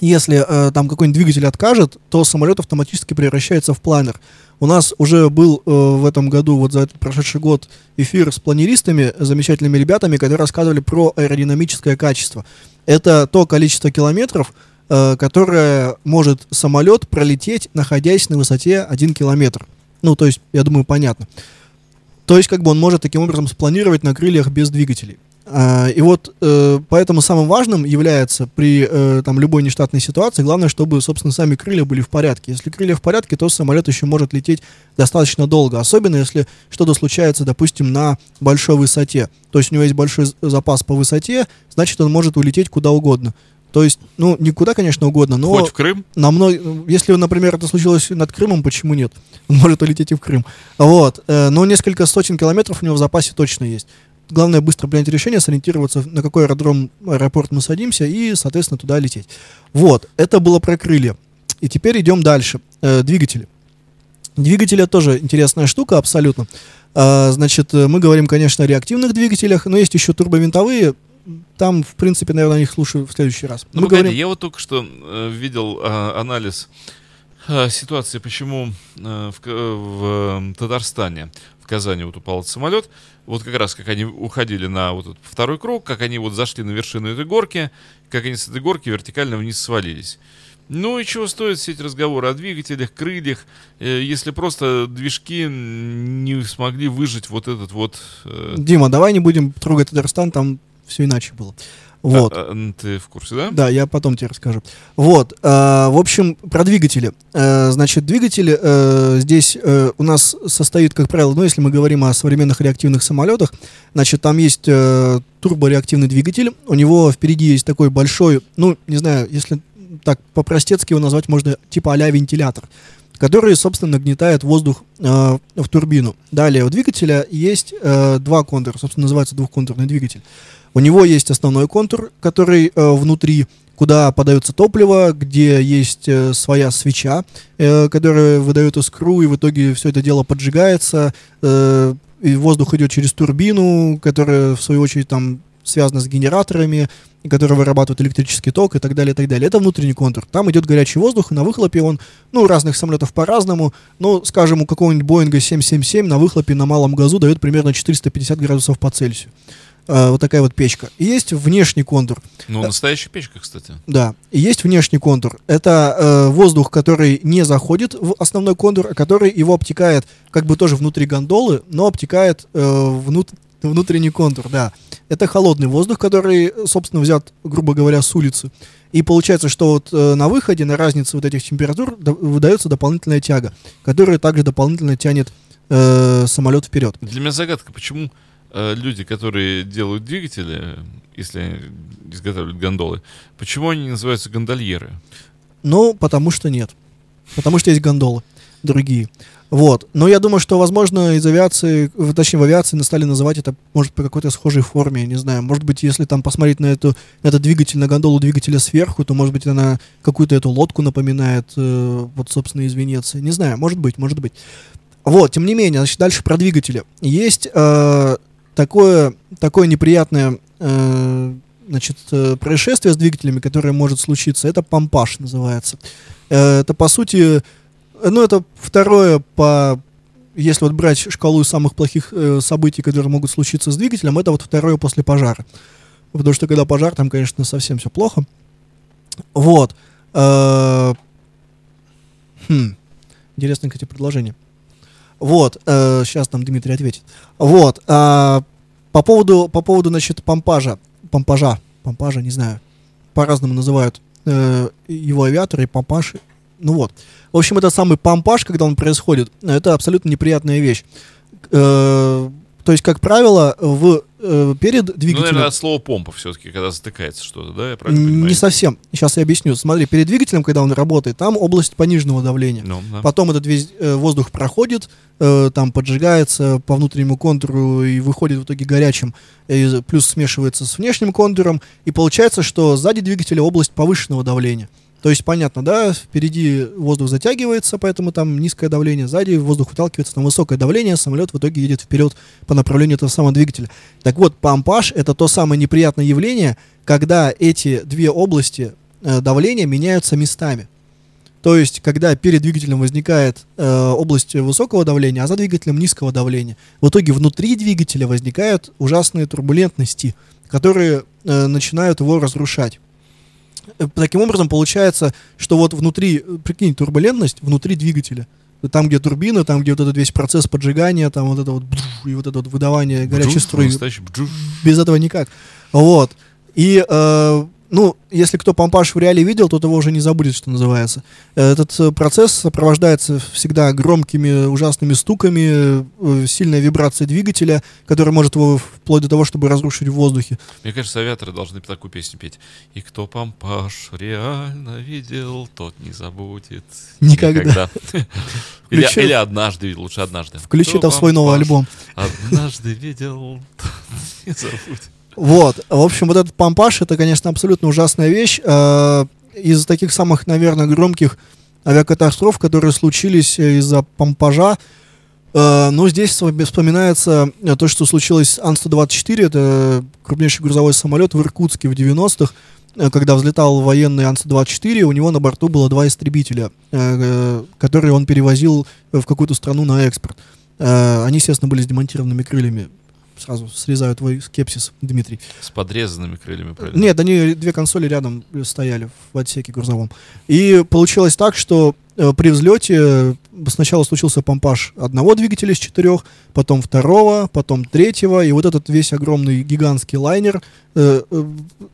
S4: если э, там какой-нибудь двигатель откажет, то самолет автоматически превращается в планер. У нас уже был э, в этом году, вот за этот прошедший год, эфир с планеристами, замечательными ребятами, которые рассказывали про аэродинамическое качество. Это то количество километров, э, которое может самолет пролететь, находясь на высоте 1 километр. Ну, то есть, я думаю, понятно. То есть, как бы он может таким образом спланировать на крыльях без двигателей. А, и вот э, поэтому самым важным является при э, там, любой нештатной ситуации, главное, чтобы, собственно, сами крылья были в порядке. Если крылья в порядке, то самолет еще может лететь достаточно долго. Особенно, если что-то случается, допустим, на большой высоте. То есть у него есть большой запас по высоте, значит, он может улететь куда угодно. То есть, ну, не куда, конечно, угодно, но
S3: Хоть в Крым.
S4: на мно- Если, например, это случилось над Крымом, почему нет? Он [laughs] может улететь и в Крым. Вот. э, Но несколько сотен километров у него в запасе точно есть. Главное быстро принять решение, сориентироваться, на какой аэродром, аэропорт мы садимся и, соответственно, туда лететь. Вот. Это было про крылья. И теперь идем дальше. Э, двигатели. Двигатели тоже интересная штука, абсолютно. А, значит, э, мы говорим, конечно, о реактивных двигателях, но есть еще турбовинтовые. Там, в принципе, наверное, о них слушаю в следующий раз.
S3: Ну,
S4: мы
S3: погоди,
S4: говорим...
S3: я вот только что э, видел а, анализ а, ситуации, почему э, в, К- в, э, Татарстане, в Казани вот упал этот самолет. Вот как раз, как они уходили на вот этот второй круг, как они вот зашли на вершину этой горки, как они с этой горки вертикально вниз свалились. Ну и чего стоят все эти разговоры о двигателях, крыльях, э, если просто движки не смогли выжить вот этот вот... э,
S4: Дима, давай не будем трогать Татарстан, там все иначе было. Вот.
S3: а, а, ты в курсе, да?
S4: Да, я потом тебе расскажу. Вот, э, в общем, про двигатели. Э, значит, двигатель э, здесь э, у нас состоит, как правило, ну, если мы говорим о современных реактивных самолетах, значит, там есть э, турбореактивный двигатель, у него впереди есть такой большой, ну, не знаю, если так по-простецки его назвать можно типа а вентилятор, который, собственно, нагнетает воздух э, в турбину. Далее, у двигателя есть э, два контура, собственно, называется двухконтурный двигатель. У него есть основной контур, который э, внутри, куда подается топливо, где есть э, своя свеча, э, которая выдает искру, и в итоге все это дело поджигается, э, и воздух идет через турбину, которая, в свою очередь, там связана с генераторами, и которая вырабатывает электрический ток и так далее, и так далее. Это внутренний контур. Там идет горячий воздух, и на выхлопе он, ну, разных самолетов по-разному, но, скажем, у какого-нибудь Боинга 777 на выхлопе на малом газу дает примерно 450 градусов по Цельсию. Э, вот такая вот печка. И есть внешний контур.
S3: Ну, настоящая печка, кстати.
S4: Да, и есть внешний контур. Это э, воздух, который не заходит в основной контур, а который его обтекает как бы тоже внутри гондолы, но обтекает э, внут- внутренний контур, да. Это холодный воздух, который, собственно, взят, грубо говоря, с улицы. И получается, что вот э, на выходе, на разнице вот этих температур до- выдается дополнительная тяга, которая также дополнительно тянет э, самолет вперед.
S3: Для меня загадка, почему э, люди, которые делают двигатели, если они изготавливают гондолы, почему они называются гондольеры?
S4: Ну, потому что нет. Потому что есть гондолы другие. Вот. Но я думаю, что, возможно, из авиации, точнее, в авиации стали называть это, может, по какой-то схожей форме, не знаю. Может быть, если там посмотреть на, эту, на этот двигатель, на гондолу двигателя сверху, то, может быть, она какую-то эту лодку напоминает, э, вот, собственно, из Венеции. Не знаю, может быть, может быть. Вот, тем не менее, значит, дальше про двигатели. Есть э, такое, такое неприятное э, значит, э, происшествие с двигателями, которое может случиться. Это помпаж называется. Э, это, по сути, э, ну, это второе по... Если вот брать шкалу самых плохих э, событий, которые могут случиться с двигателем, это вот второе после пожара. Потому что когда пожар, там, конечно, совсем все плохо. Вот. Э, хм. Интересное, кстати, предложение. Вот, сейчас нам Дмитрий ответит. Вот, а, по поводу, по поводу, значит, помпажа, помпажа, помпажа, не знаю, по-разному называют э, его авиаторы, помпаж, ну вот. В общем, это самый помпаж, когда он происходит, это абсолютно неприятная вещь. Э, то есть, как правило, в, э, перед
S3: Ну,
S4: двигателем...
S3: наверное, от слова помпа все-таки, когда затыкается что-то, да? Я правильно понимаю?
S4: Не совсем. Сейчас я объясню. Смотри, перед двигателем, когда он работает, там область пониженного давления.
S3: Ну, да.
S4: Потом этот весь э, воздух проходит, э, там поджигается по внутреннему контуру и выходит в итоге горячим, и плюс смешивается с внешним контуром, и получается, что сзади двигателя область повышенного давления. То есть, понятно, да, впереди воздух затягивается, поэтому там низкое давление, сзади воздух выталкивается, там высокое давление, самолет в итоге едет вперед по направлению этого самого двигателя. Так вот, помпаж — это то самое неприятное явление, когда эти две области э, давления меняются местами. То есть, когда перед двигателем возникает э, область высокого давления, а за двигателем низкого давления, в итоге внутри двигателя возникают ужасные турбулентности, которые э, начинают его разрушать. Таким образом, получается, что вот внутри, э, прикинь, турбулентность внутри двигателя. Там, где турбина, там, где вот этот весь процесс поджигания, там вот это вот и вот это вот выдавание горячей струи без этого никак. Вот. И, э, ну, если кто помпаж в реале видел, тот его уже не забудет, что называется. Этот э, процесс сопровождается всегда громкими, ужасными стуками, э, сильной вибрацией двигателя, которая может его вплоть до того, чтобы разрушить в воздухе.
S3: Мне кажется, авиаторы должны такую песню петь. И кто помпаж реально видел, тот не забудет.
S4: Никогда. [laughs]
S3: Или,
S4: Включи-
S3: или однажды видел, лучше однажды.
S4: Включи
S3: Кто
S4: это в свой новый альбом.
S3: Однажды видел, тот не забудет.
S4: Вот. В общем, вот этот помпаж, это, конечно, абсолютно ужасная вещь. Э, Из таких самых, наверное, громких авиакатастроф, которые случились э, из-за помпажа, э, ну, здесь вспоминается то, что случилось с Ан-124, это крупнейший грузовой самолет в Иркутске в 90-х, э, когда взлетал военный Ан-124, у него на борту было два истребителя, которые он перевозил в какую-то страну на экспорт. Они, естественно, были с демонтированными крыльями. Сразу срезаю твой скепсис, Дмитрий.
S3: С подрезанными крыльями, правильно?
S4: Нет, они две консоли рядом стояли в отсеке грузовом. И получилось так, что э, при взлете сначала случился помпаж одного двигателя из четырех, потом второго, потом третьего, и вот этот весь огромный гигантский лайнер, э, э,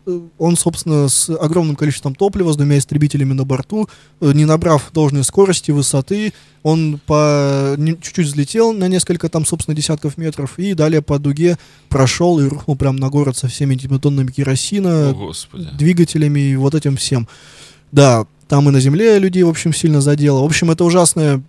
S4: э, он, собственно, с огромным количеством топлива, с двумя истребителями на борту, э, не набрав должной скорости, высоты, он по чуть-чуть взлетел на несколько там, собственно, десятков метров, и далее по дуге прошел и рухнул прямо на город со всеми этими тоннами керосина,
S3: О, Господи.
S4: двигателями и вот этим всем. Да, там и на земле людей, в общем, сильно задело. В общем, это ужасная,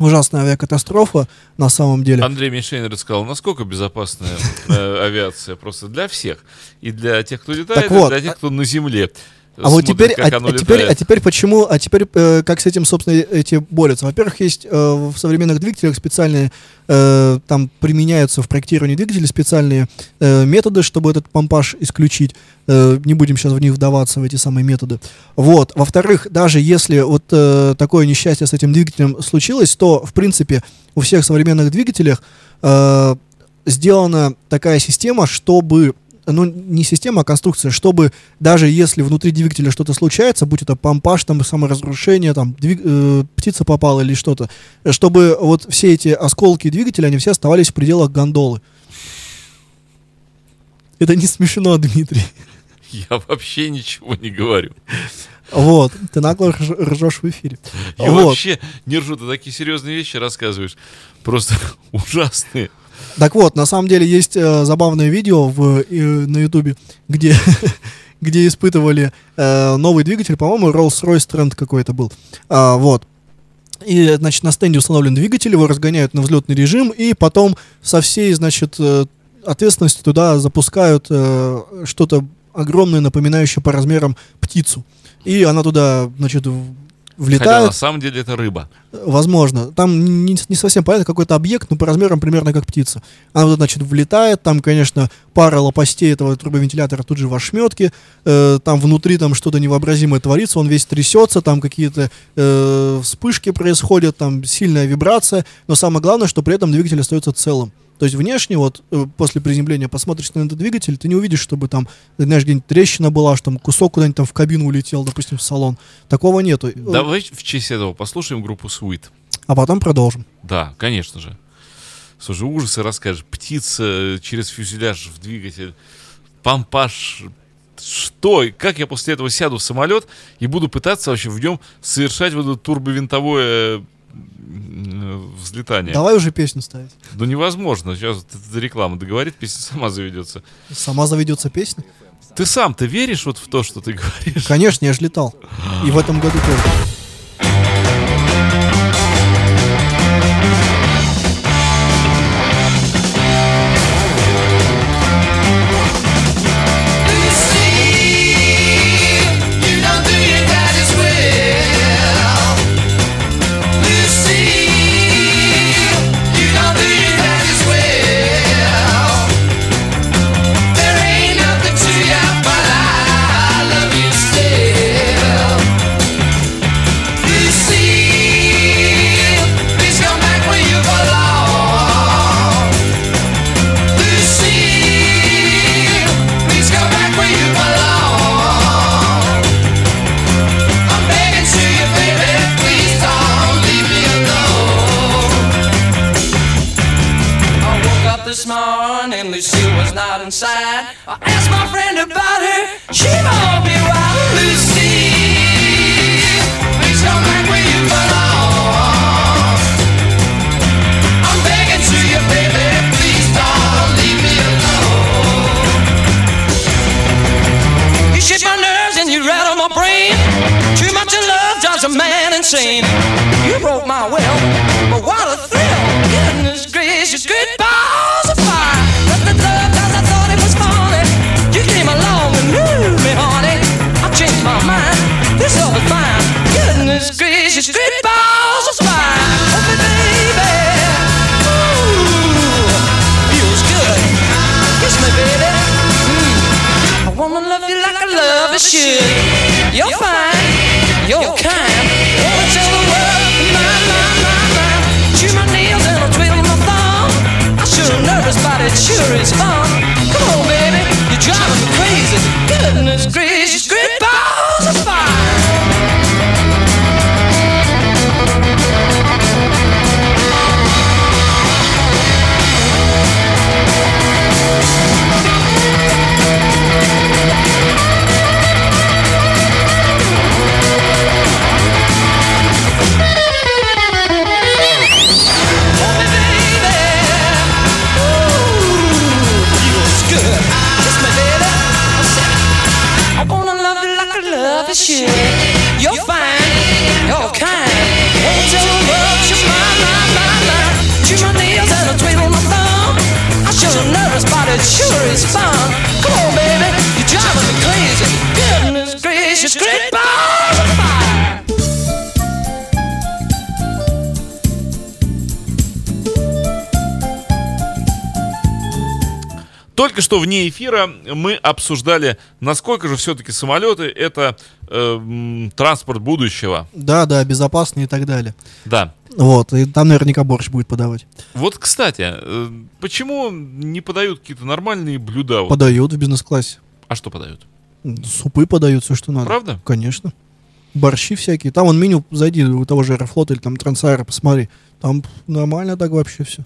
S4: ужасная авиакатастрофа на самом деле.
S3: Андрей Мишейн рассказал, насколько безопасная э, авиация просто для всех. И для тех, кто летает,
S4: Так вот,
S3: и для тех, кто на земле.
S4: А вот теперь,
S3: как
S4: а,
S3: оно
S4: а теперь, а теперь почему, а теперь э, как с этим, собственно, эти борются? Во-первых, есть э, в современных двигателях специальные, э, там применяются в проектировании двигателей специальные э, методы, чтобы этот помпаж исключить. Э, не будем сейчас в них вдаваться, в эти самые методы. Вот. Во-вторых, даже если вот э, такое несчастье с этим двигателем случилось, то, в принципе, у всех современных двигателях э, сделана такая система, чтобы ну, не система, а конструкция, чтобы даже если внутри двигателя что-то случается, будь это помпаж, там саморазрушение, там двиг- э, птица попала или что-то, чтобы вот все эти осколки двигателя, они все оставались в пределах гондолы. Это не смешно, Дмитрий.
S3: Я вообще ничего не говорю.
S4: Вот, ты нагло рж- ржешь в эфире.
S3: Я
S4: Вот.
S3: вообще не ржу, ты такие серьезные вещи рассказываешь. Просто [laughs] ужасные.
S4: Так вот, на самом деле есть э, забавное видео в, э, на Ютубе, где, [laughs] где испытывали э, новый двигатель, по-моему, Rolls-Royce Trent какой-то был. А, вот. И, значит, на стенде установлен двигатель, его разгоняют на взлетный режим, и потом со всей, значит, э, ответственностью туда запускают э, что-то огромное, напоминающее по размерам птицу. И она туда, значит, в-
S3: Хотя
S4: влетает.
S3: на самом деле это рыба.
S4: Возможно. Там не, не совсем понятно, какой-то объект, но по размерам примерно как птица. Она вот, значит, влетает, там, конечно, пара лопастей этого трубовентилятора тут же в ошметке, э, там внутри там что-то невообразимое творится, он весь трясется, там какие-то э, вспышки происходят, там сильная вибрация, но самое главное, что при этом двигатель остается целым. То есть внешне, вот, э, после приземления посмотришь на этот двигатель, ты не увидишь, чтобы там, знаешь, где-нибудь трещина была, что там кусок куда-нибудь там в кабину улетел, допустим, в салон. Такого нету.
S3: Давай в честь этого послушаем группу Sweet.
S4: А потом продолжим.
S3: Да, конечно же. Слушай, ужасы расскажешь. Птица э, через фюзеляж в двигатель. Пампаш. Что? Как я после этого сяду в самолет и буду пытаться вообще в нем совершать вот это турбовинтовое взлетание?
S4: Давай уже песню ставить.
S3: Ну невозможно. Сейчас реклама договорит, песня сама заведется.
S4: Сама заведется песня?
S3: Ты сам-то веришь вот в то, что ты говоришь?
S4: Конечно, я же летал. И в этом году тоже.
S5: Was not inside. I asked my friend about her, she won't be wild. Lucy, please come back where you belong. I'm begging to you, baby, please don't leave me alone. You shake my nerves and you rattle my brain. Too much of love drives a man insane. You broke my will, but what a should. You're fine, you're kind. Wanna tell the world, my, my, my, my. Chew my nails and I'll twiddle my thumb. I'm sure nervous, but it sure is fun. Come on, baby, you're driving me crazy. Goodness gracious, You'll find
S3: Только что вне эфира мы обсуждали, насколько же все-таки самолеты это э, транспорт будущего.
S4: Да, да, безопасно и так далее.
S3: Да.
S4: Вот, и там наверняка борщ будет подавать.
S3: Вот, кстати, э, почему не подают какие-то нормальные блюда?
S4: Подают в бизнес-классе.
S3: А что подают?
S4: Супы подают, все, что надо.
S3: Правда?
S4: Конечно. Борщи всякие. Там он меню, зайди у того же Аэрофлота или там Трансайра, посмотри. Там нормально так вообще все.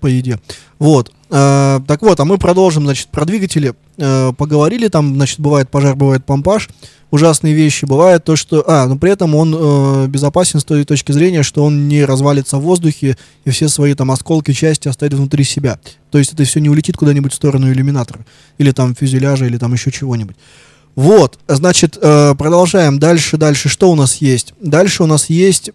S4: По еде. Вот. Э, так вот, а мы продолжим, значит, про двигатели. Э, поговорили, там, значит, бывает пожар, бывает помпаж. Ужасные вещи. Бывает то, что... А, но при этом он э, безопасен с той точки зрения, что он не развалится в воздухе и все свои там осколки, части оставит внутри себя. То есть это все не улетит куда-нибудь в сторону иллюминатора. Или там фюзеляжа, или там еще чего-нибудь. Вот, значит, э, продолжаем. Дальше, дальше. Что у нас есть? Дальше у нас есть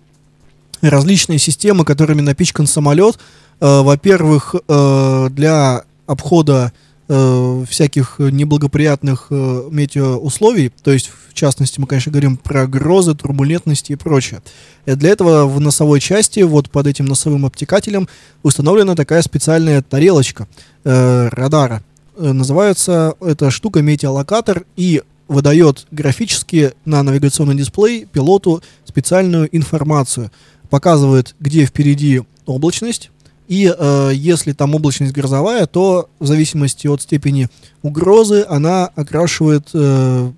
S4: различные системы, которыми напичкан самолет. Э, во-первых, э, для обхода э, всяких неблагоприятных метеоусловий, то есть, в частности, мы, конечно, говорим про грозы, турбулентности и прочее. И для этого в носовой части, вот под этим носовым обтекателем, установлена такая специальная тарелочка э, радара. Называется эта штука метеолокатор и выдает графически на навигационный дисплей пилоту специальную информацию. Показывает, где впереди облачность, и э, если там облачность грозовая, то в зависимости от степени угрозы она окрашивает э,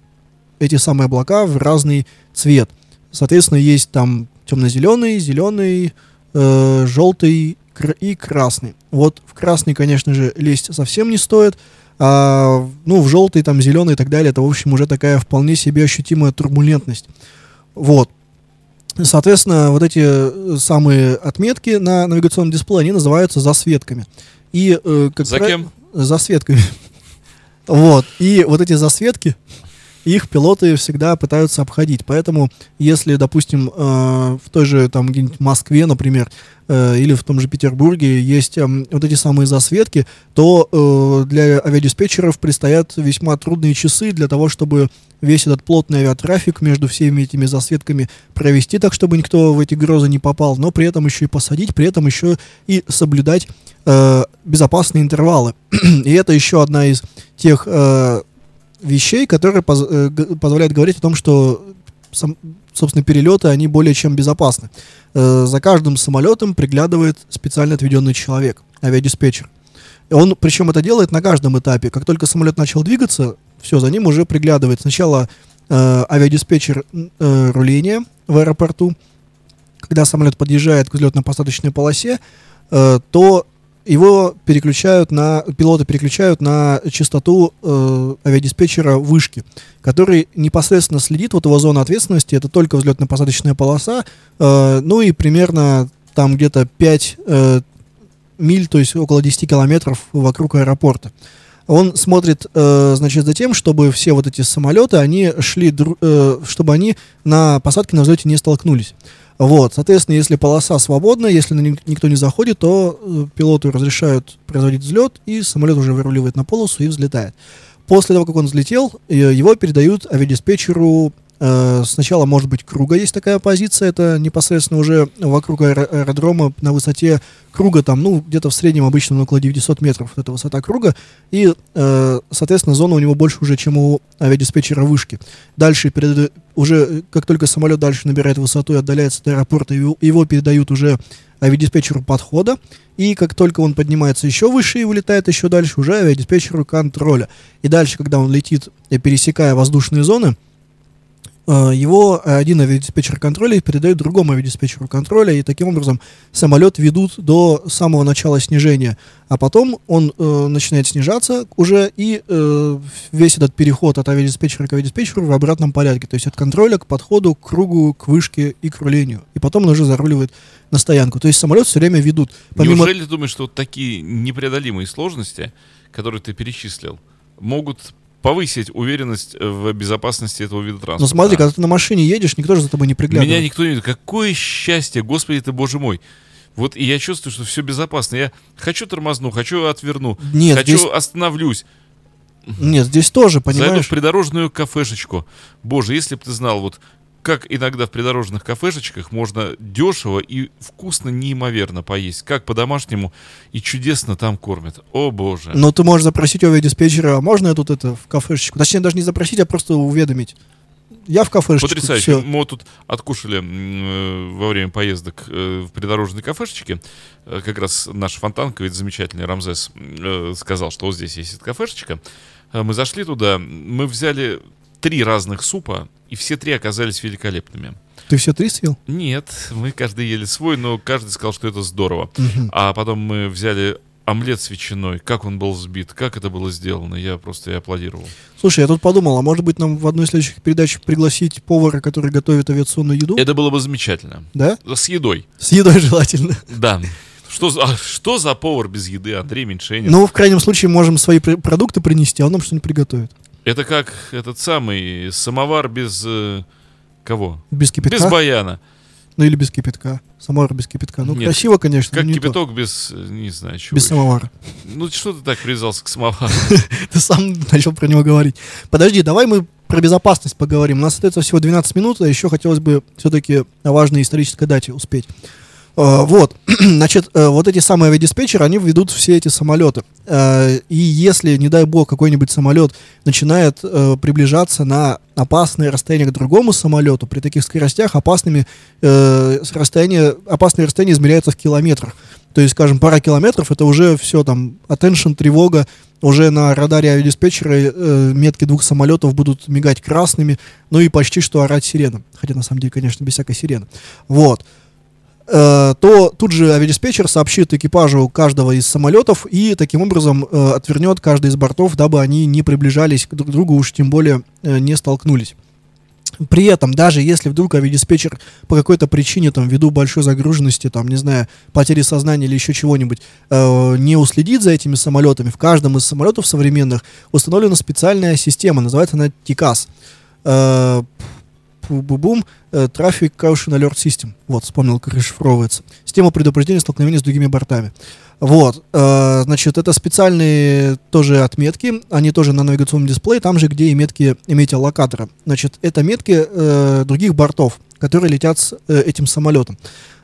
S4: эти самые облака в разный цвет. Соответственно, есть там темно-зеленый, зеленый, э, желтый и красный. Вот в красный, конечно же, лезть совсем не стоит. А, ну, в желтый, там, зеленый и так далее, это, в общем, уже такая вполне себе ощутимая турбулентность. Вот. Соответственно, вот эти э, самые отметки на навигационном дисплее, они называются засветками. И, э, как
S3: За
S4: пра-
S3: кем?
S4: Засветками. [laughs] Вот. И вот эти засветки, их пилоты всегда пытаются обходить. Поэтому, если, допустим, э, в той же там где-нибудь Москве, например, э, или в том же Петербурге есть эм, вот эти самые засветки, то э, для авиадиспетчеров предстоят весьма трудные часы для того, чтобы весь этот плотный авиатрафик между всеми этими засветками провести так, чтобы никто в эти грозы не попал, но при этом еще и посадить, при этом еще и соблюдать э, безопасные интервалы. [clears throat] и это еще одна из тех э, вещей, которые поз- э, позволяют говорить о том, что сам- собственно, перелеты, они более чем безопасны. Э, за каждым самолетом приглядывает специально отведенный человек, авиадиспетчер. Он, причем это делает на каждом этапе. Как только самолет начал двигаться, все, за ним уже приглядывает. Сначала э, авиадиспетчер э, руления в аэропорту, когда самолет подъезжает к взлетно-посадочной полосе, э, то его переключают на, пилоты переключают на частоту э, авиадиспетчера вышки, который непосредственно следит, вот его зона ответственности, это только взлетно-посадочная полоса, э, ну и примерно там где-то 5 э, миль, то есть около 10 километров вокруг аэропорта. Он смотрит, э, значит, за тем, чтобы все вот эти самолеты, они шли, э, чтобы они на посадке на взлете не столкнулись. Вот, соответственно, если полоса свободна, если на нее никто не заходит, то э, пилоту разрешают производить взлет, и самолет уже выруливает на полосу и взлетает. После того, как он взлетел, э, его передают авиадиспетчеру. Э, Сначала, может быть, круга есть такая позиция, это непосредственно уже вокруг аэро- аэродрома на высоте круга, там, ну, где-то в среднем обычно около 900 метров, эта высота круга, и, э, соответственно, зона у него больше уже, чем у авиадиспетчера вышки. Дальше, перед- уже э, как только самолет дальше набирает высоту и отдаляется от аэропорта, его, передают уже авиадиспетчеру подхода, и как только он поднимается еще выше и вылетает еще дальше, уже авиадиспетчеру контроля. И дальше, когда он летит, пересекая воздушные зоны, его один авиадиспетчер контроля передает другому авиадиспетчеру контроля, и таким образом самолет ведут до самого начала снижения. А потом он э, начинает снижаться уже, и э, весь этот переход от авиадиспетчера к авиадиспетчеру в обратном порядке. То есть от контроля к подходу, к кругу, к вышке и к рулению. И потом он уже заруливает на стоянку. То есть самолет все время ведут. Помимо
S3: Неужели ты думаешь, что вот такие непреодолимые сложности, которые ты перечислил, могут повысить уверенность в безопасности этого вида транспорта?
S4: Ну смотри, когда ты на машине едешь, никто же за тобой не приглядывает.
S3: Меня никто не видит. Какое счастье, господи ты, боже мой. Вот и я чувствую, что все безопасно. Я хочу тормозну, хочу отверну,
S4: Нет,
S3: хочу
S4: здесь-
S3: остановлюсь.
S4: Нет, здесь тоже,
S3: Зайду
S4: понимаешь?
S3: в придорожную кафешечку. Боже, если бы ты знал, вот как иногда в придорожных кафешечках можно дешево и вкусно неимоверно поесть. Как по-домашнему и чудесно там кормят. О боже.
S4: Но ты можешь запросить у авиадиспетчера, а можно я тут это в кафешечку? Точнее, даже не запросить, а просто уведомить. Я в кафешечку.
S3: Потрясающе.
S4: всё.
S3: Мы вот тут откушали э, во время поездок э, в придорожной кафешечке. Э, Как раз наш фонтанка, ведь замечательный Рамзес, э, сказал, что вот здесь есть эта кафешечка. Э, Мы зашли туда, мы взяли три разных супа, и все три оказались великолепными.
S4: Ты все три съел?
S3: Нет, мы каждый ели свой, но каждый сказал, что это здорово. А потом мы взяли омлет с ветчиной. Как он был взбит, как это было сделано, я просто и аплодировал.
S4: Слушай, я тут подумал, а может быть нам в одной из следующих передач пригласить повара, который готовит авиационную еду?
S3: Это было бы замечательно.
S4: Да?
S3: С едой.
S4: С едой желательно.
S3: Да. Что, за- а что за повар без еды, Андрей Меньшенин?
S4: Ну, в крайнем случае, можем свои пр- продукты принести, а он нам что-нибудь приготовит.
S3: Это как этот самый самовар без... э, кого?
S4: Без кипятка?
S3: Без баяна.
S4: Ну или без кипятка. Самовар без кипятка. Ну,
S3: Нет.
S4: красиво, конечно,
S3: Как
S4: не то.
S3: кипяток без... э, Не знаю, чего.
S4: Без
S3: еще.
S4: самовара.
S3: Ну, что ты так привязался к самовару? [laughs]
S4: Ты сам начал про него говорить. Подожди, давай мы про безопасность поговорим. У нас остается всего 12 минут, а еще хотелось бы все-таки о важной исторической дате успеть. Э, Вот, [clears throat] значит, э, вот эти самые авиадиспетчеры, они ведут все эти самолеты. Э, И если, не дай бог, какой-нибудь самолет начинает приближаться на опасное расстояние к другому самолету, при таких скоростях опасными расстояния, опасные расстояния измеряются в километрах. То есть, скажем, пара километров это уже все там attention, тревога, уже на радаре авиадиспетчера э, метки двух самолетов будут мигать красными, ну и почти что орать сирена. Хотя на самом деле, конечно, без всякой сирены. Вот. Э, то тут же авиадиспетчер сообщит экипажу каждого из самолетов и таким образом э, отвернет каждый из бортов, дабы они не приближались друг другу, уж тем более э, не столкнулись. При этом, даже если вдруг авиадиспетчер по какой-то причине, там, ввиду большой загруженности, там, не знаю, потери сознания или еще чего-нибудь, э, не уследит за этими самолетами, в каждом из самолетов современных установлена специальная система, называется она TICAS. Э, бум Traffic Caution Alert System. Вот, вспомнил, как расшифровывается. Система предупреждения столкновения с другими бортами. Вот, э, значит, это специальные тоже отметки, они тоже на навигационном дисплее, там же, где и метки метеолокатора. Значит, это метки э, других бортов, которые летят с э, этим самолетом.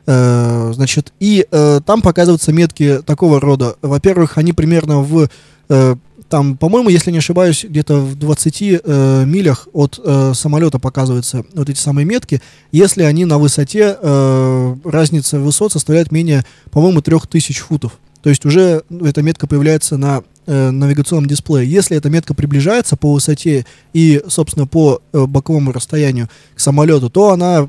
S4: Э, значит, и э, там показываются метки такого рода. Во-первых, они примерно в э, там, по-моему, если не ошибаюсь, где-то в 20 э, милях от э, самолета показываются вот эти самые метки. Если они на высоте, э, разница высот составляет менее, по-моему, 3000 футов. То есть уже эта метка появляется на э, навигационном дисплее. Если эта метка приближается по высоте и, собственно, по э, боковому расстоянию к самолету, то она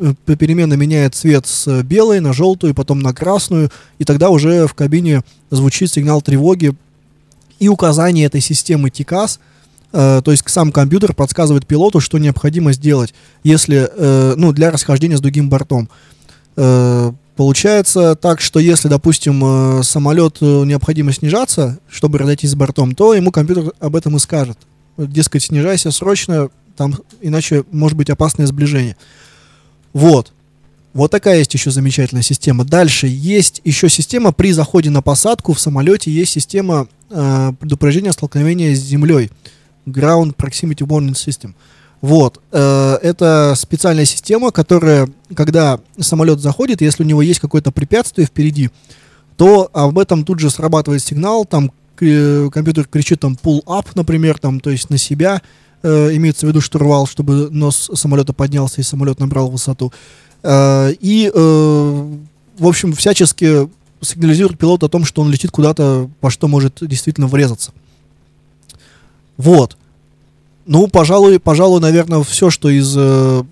S4: э, попеременно меняет цвет с белой на желтую, потом на красную, и тогда уже в кабине звучит сигнал тревоги и указание этой системы TICAS, э, то есть сам компьютер подсказывает пилоту, что необходимо сделать, если, э, ну, для расхождения с другим бортом. Э, получается так, что если, допустим, э, самолет э, необходимо снижаться, чтобы разойтись с бортом, то ему компьютер об этом и скажет. Дескать, снижайся срочно, там, иначе может быть опасное сближение. Вот. Вот такая есть еще замечательная система. Дальше есть еще система при заходе на посадку в самолете есть система э, предупреждения столкновения с землей. Ground Proximity Warning System. Вот. Э, это специальная система, которая, когда самолет заходит, если у него есть какое-то препятствие впереди, то об этом тут же срабатывает сигнал, там э, компьютер кричит там pull up, например, там, то есть на себя, э, имеется в виду штурвал, чтобы нос самолета поднялся и самолет набрал высоту. Э, и, э, в общем, всячески сигнализирует пилот о том, что он летит куда-то, во что может действительно врезаться. Вот. Ну, пожалуй, пожалуй, наверное, все, что из э,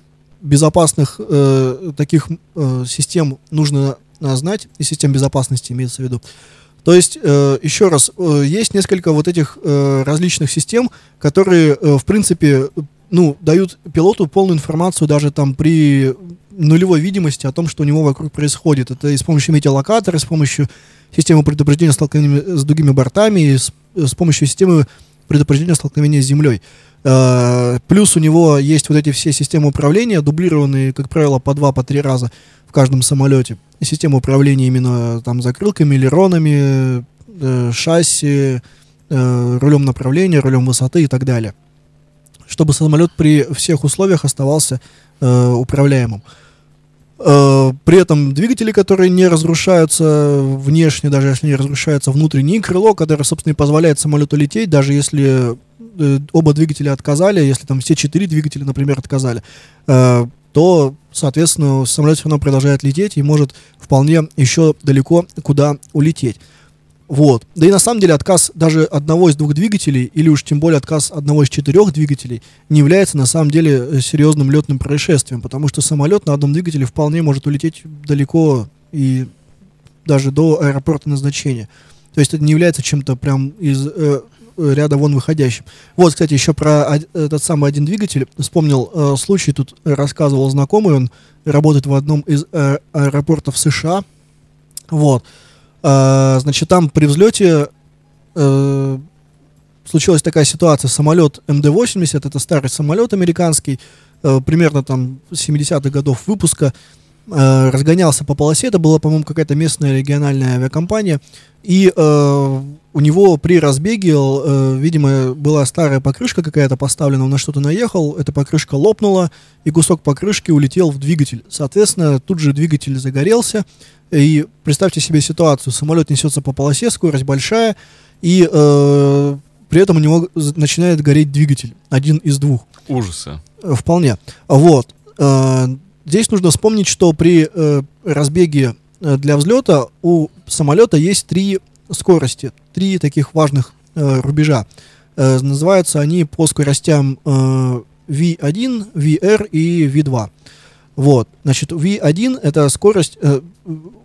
S4: безопасных э, таких э, систем нужно э, знать, из систем безопасности имеется в виду. То есть, э, еще раз, э, есть несколько вот этих э, различных систем, которые, э, в принципе, ну, дают пилоту полную информацию даже там при нулевой видимости о том, что у него вокруг происходит. Это и с помощью метеолокатора, с помощью системы предупреждения столкновения с другими бортами, и с, с помощью системы предупреждения столкновения с землей. Э, Плюс у него есть вот эти все системы управления, дублированные, как правило, по два, по три раза в каждом самолете. И система управления именно там закрылками, леронами, э, шасси, э, рулем направления, рулем высоты и так далее. Чтобы самолет при всех условиях оставался э, управляемым. Э, При этом двигатели, которые не разрушаются внешне, даже если не разрушаются внутреннее крыло, которое, собственно, и позволяет самолету лететь, даже если э, оба двигателя отказали, если там все четыре двигателя, например, отказали, э, то, соответственно, самолет все равно продолжает лететь и может вполне еще далеко куда улететь. Вот. Да и на самом деле отказ даже одного из двух двигателей, или уж тем более отказ одного из четырех двигателей, не является на самом деле э, серьезным летным происшествием, потому что самолет на одном двигателе вполне может улететь далеко и даже до аэропорта назначения. То есть это не является чем-то прям из э, э, ряда вон выходящим. Вот, кстати, еще про этот самый один двигатель. Вспомнил э, случай, тут рассказывал знакомый, он работает в одном из э, аэропортов США. Вот. А, значит, там при взлете э, случилась такая ситуация. Самолет МД-80, это старый самолет американский, э, примерно там 70-х годов выпуска, э, разгонялся по полосе. Это была, по-моему, какая-то местная региональная авиакомпания. И э, у него при разбеге, э, видимо, была старая покрышка какая-то поставлена, он на что-то наехал, эта покрышка лопнула, и кусок покрышки улетел в двигатель. Соответственно, тут же двигатель загорелся. И представьте себе ситуацию, самолет несется по полосе, скорость большая, и э, при этом у него начинает гореть двигатель, один из двух.
S3: Ужасы.
S4: Э, Вполне. Вот. Э, Здесь нужно вспомнить, что при э, разбеге э, для взлета у самолета есть три скорости, три таких важных э, рубежа. Э, называются они по скоростям э, V1, VR и V2. Вот, значит, V1 это скорость, э,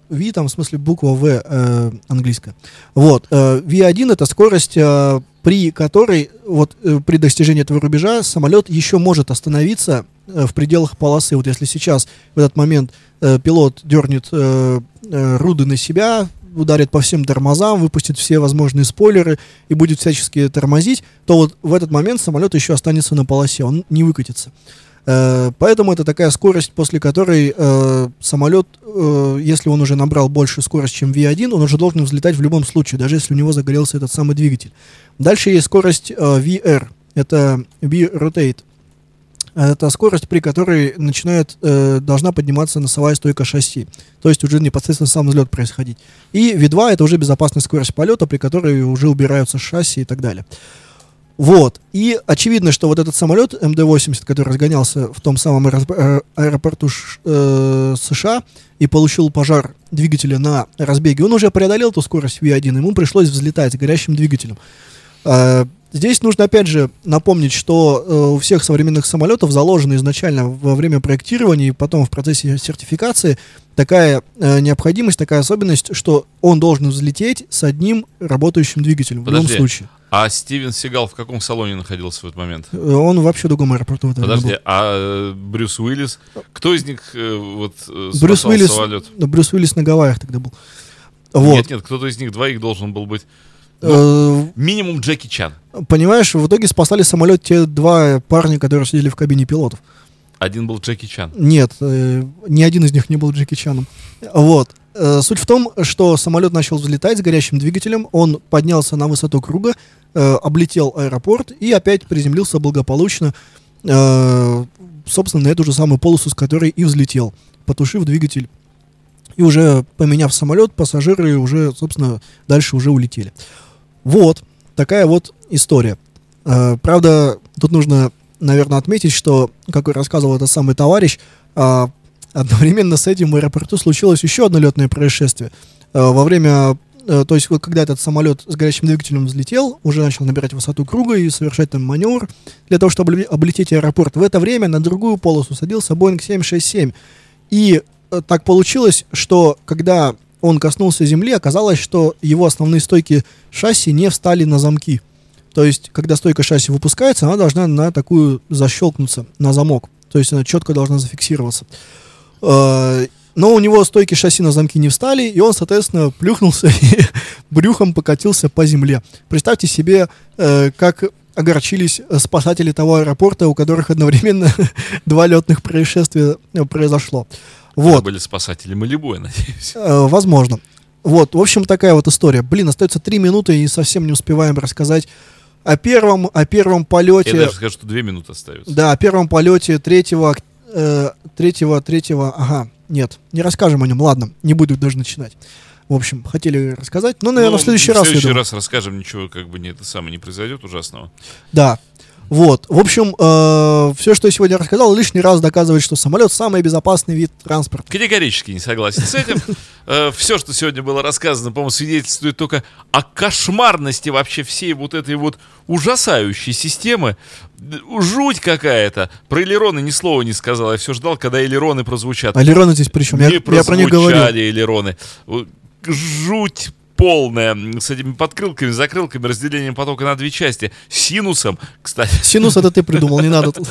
S4: V там в смысле буква V э, английская. Вот, э, V1 это скорость, э, при которой вот э, при достижении этого рубежа самолет еще может остановиться э, в пределах полосы. Вот если сейчас в этот момент э, пилот дернет э, э, руды на себя, ударит по всем тормозам, выпустит все возможные спойлеры и будет всячески тормозить, то вот в этот момент самолет еще останется на полосе, он не выкатится. Э, Поэтому это такая скорость, после которой э, самолет, э, если он уже набрал больше скорость, чем V1, он уже должен взлетать в любом случае, даже если у него загорелся этот самый двигатель. Дальше есть скорость э, VR, это V-Rotate. Это скорость, при которой начинает, э, должна подниматься носовая стойка шасси. То есть уже непосредственно сам взлет происходить. И V2 это уже безопасная скорость полета, при которой уже убираются шасси и так далее. Вот. И очевидно, что вот этот самолет МД-80, который разгонялся в том самом аэро- аэропорту э, США и получил пожар двигателя на разбеге, он уже преодолел эту скорость V1, ему пришлось взлетать с горящим двигателем. Э, Здесь нужно опять же напомнить, что э, у всех современных самолетов заложена изначально во время проектирования и потом в процессе сертификации такая э, необходимость, такая особенность, что он должен взлететь с одним работающим двигателем в
S3: Подожди.
S4: любом случае.
S3: А Стивен Сигал в каком салоне находился в этот момент?
S4: Э, Он вообще в другом аэропорту. в
S3: Подожди,
S4: был.
S3: а э, Брюс Уиллис? Кто из них э, вот
S4: Брюс Уиллис,
S3: самолет?
S4: Брюс Уиллис на Гавайях тогда был. Вот.
S3: Нет, нет, кто-то из них двоих должен был быть.
S4: Э,
S3: Минимум Джеки Чан.
S4: Понимаешь, в итоге спасали самолет те два парня, которые сидели в кабине пилотов.
S3: Один был Джеки Чан.
S4: Нет, э, ни один из них не был Джеки Чаном. Вот. Э, Суть в том, что самолет начал взлетать с горящим двигателем, он поднялся на высоту круга, э, облетел аэропорт и опять приземлился благополучно, собственно, на эту же самую полосу, с которой и взлетел, потушив двигатель. И уже поменяв самолет, пассажиры уже, собственно, дальше уже улетели. Вот, такая вот история. Э, правда, тут нужно, наверное, отметить, что, как и рассказывал этот самый товарищ, а, одновременно с этим в аэропорту случилось еще одно летное происшествие. Э, во время, э, то есть вот когда этот самолет с горящим двигателем взлетел, уже начал набирать высоту круга и совершать там маневр для того, чтобы обле- облететь аэропорт. В это время на другую полосу садился Boeing 767. И э, так получилось, что когда он коснулся земли, оказалось, что его основные стойки шасси не встали на замки. То есть, когда стойка шасси выпускается, она должна на такую защелкнуться, на замок. То есть она четко должна зафиксироваться. Э, Но у него стойки шасси на замки не встали, и он, соответственно, плюхнулся [laughs] и брюхом покатился по земле. Представьте себе, э, как огорчились э, спасатели того аэропорта, у которых одновременно [laughs] два летных происшествия э, произошло.
S3: Это
S4: Вот.
S3: были спасатели Малибу, я надеюсь.
S4: Э, возможно. Вот, в общем, такая вот история. Блин, остается три минуты и совсем не успеваем рассказать о первом, о первом
S3: Я
S4: полете.
S3: даже скажу, что две минуты остается.
S4: Да, о первом полете третьего, э, третьего, третьего, ага, нет, не расскажем о нем, ладно, не буду даже начинать. В общем, хотели рассказать, но, наверное,
S3: Ну,
S4: в следующий
S3: в
S4: раз. я
S3: следующий
S4: думаю.
S3: раз расскажем, ничего как бы не это самое не произойдет ужасного.
S4: Да. Вот. В общем, все, что я сегодня рассказал, лишний раз доказывает, что самолет самый безопасный вид транспорта.
S3: Категорически не согласен с этим. Все, что сегодня было рассказано, по-моему, свидетельствует только о кошмарности вообще всей вот этой вот ужасающей системы. Жуть какая-то. Про элероны ни слова не сказал. Я все ждал, когда элероны прозвучат.
S4: Алероны здесь причем? Я, я про них говорю.
S3: прозвучали элероны. Вот Жуть полная с этими подкрылками, закрылками, разделением потока на две части. Синусом, кстати.
S4: Синус это ты придумал, не надо тут.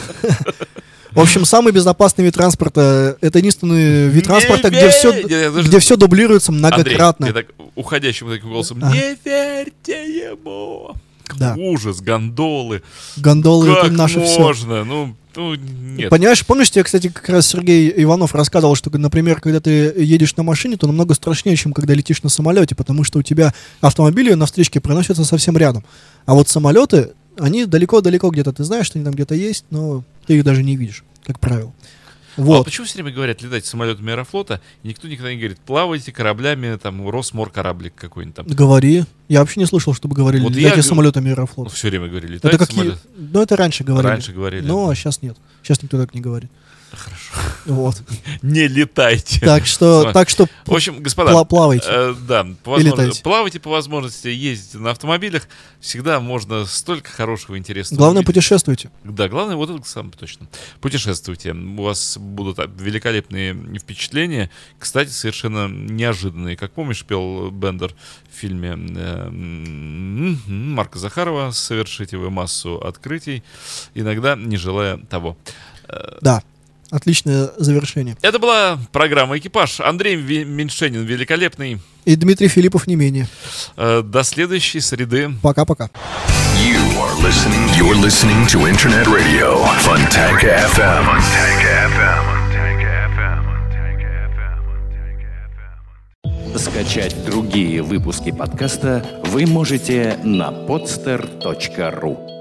S4: В общем, самый безопасный вид транспорта это единственный вид транспорта, где все, где все дублируется
S3: Андрей,
S4: многократно.
S3: я так уходящим таким голосом. Не верьте ему.
S4: Да.
S3: Ужас, гондолы.
S4: Гондолы это
S3: как
S4: наше все.
S3: можно? Ну, ну, нет.
S4: Понимаешь, помнишь, тебе, кстати, как раз Сергей Иванов рассказывал, что, например, когда ты едешь на машине, то намного страшнее, чем когда летишь на самолете, потому что у тебя автомобили на встречке проносятся совсем рядом. А вот самолеты, они далеко-далеко где-то, ты знаешь, что они там где-то есть, но ты их даже не видишь, как правило.
S3: А
S4: Вот.
S3: почему все время говорят летать самолетами Аэрофлота, и никто никогда не говорит, плавайте кораблями, там, Росмор кораблик какой-нибудь там.
S4: Говори. Я вообще не слышал, чтобы говорили,
S3: Вот я
S4: летайте
S3: г-
S4: самолетами
S3: Ну,
S4: Аэрофлот.
S3: все время говорили,
S4: Это
S3: летайте
S4: какие...
S3: самолет.
S4: Ну, это раньше говорили.
S3: Раньше говорили.
S4: Ну, а сейчас нет. Сейчас никто так не говорит.
S3: Хорошо.
S4: Вот.
S3: Не летайте.
S4: Так что, так что
S3: В общем, господа,
S4: пла- плавайте.
S3: э, да, по
S4: И
S3: возможно-
S4: летайте.
S3: плавайте по возможности, ездите на автомобилях. Всегда можно столько хорошего, интересного.
S4: Главное,
S3: увидеть.
S4: путешествуйте.
S3: Да, главное, вот это самое точно. Путешествуйте. У вас будут а, великолепные впечатления. Кстати, совершенно неожиданные. Как помнишь, пел Бендер в фильме э, Марка Захарова «Совершите вы массу открытий, иногда не желая того».
S4: Да. Отличное завершение.
S3: Это была программа «Экипаж». Андрей Меньшенин великолепный.
S4: И Дмитрий Филиппов не менее.
S3: Э, До следующей среды.
S4: Пока-пока.
S2: You are listening. You're listening to Internet Radio, Funtank FM. Funtank FM.
S1: Скачать другие выпуски подкаста вы можете на podster.ru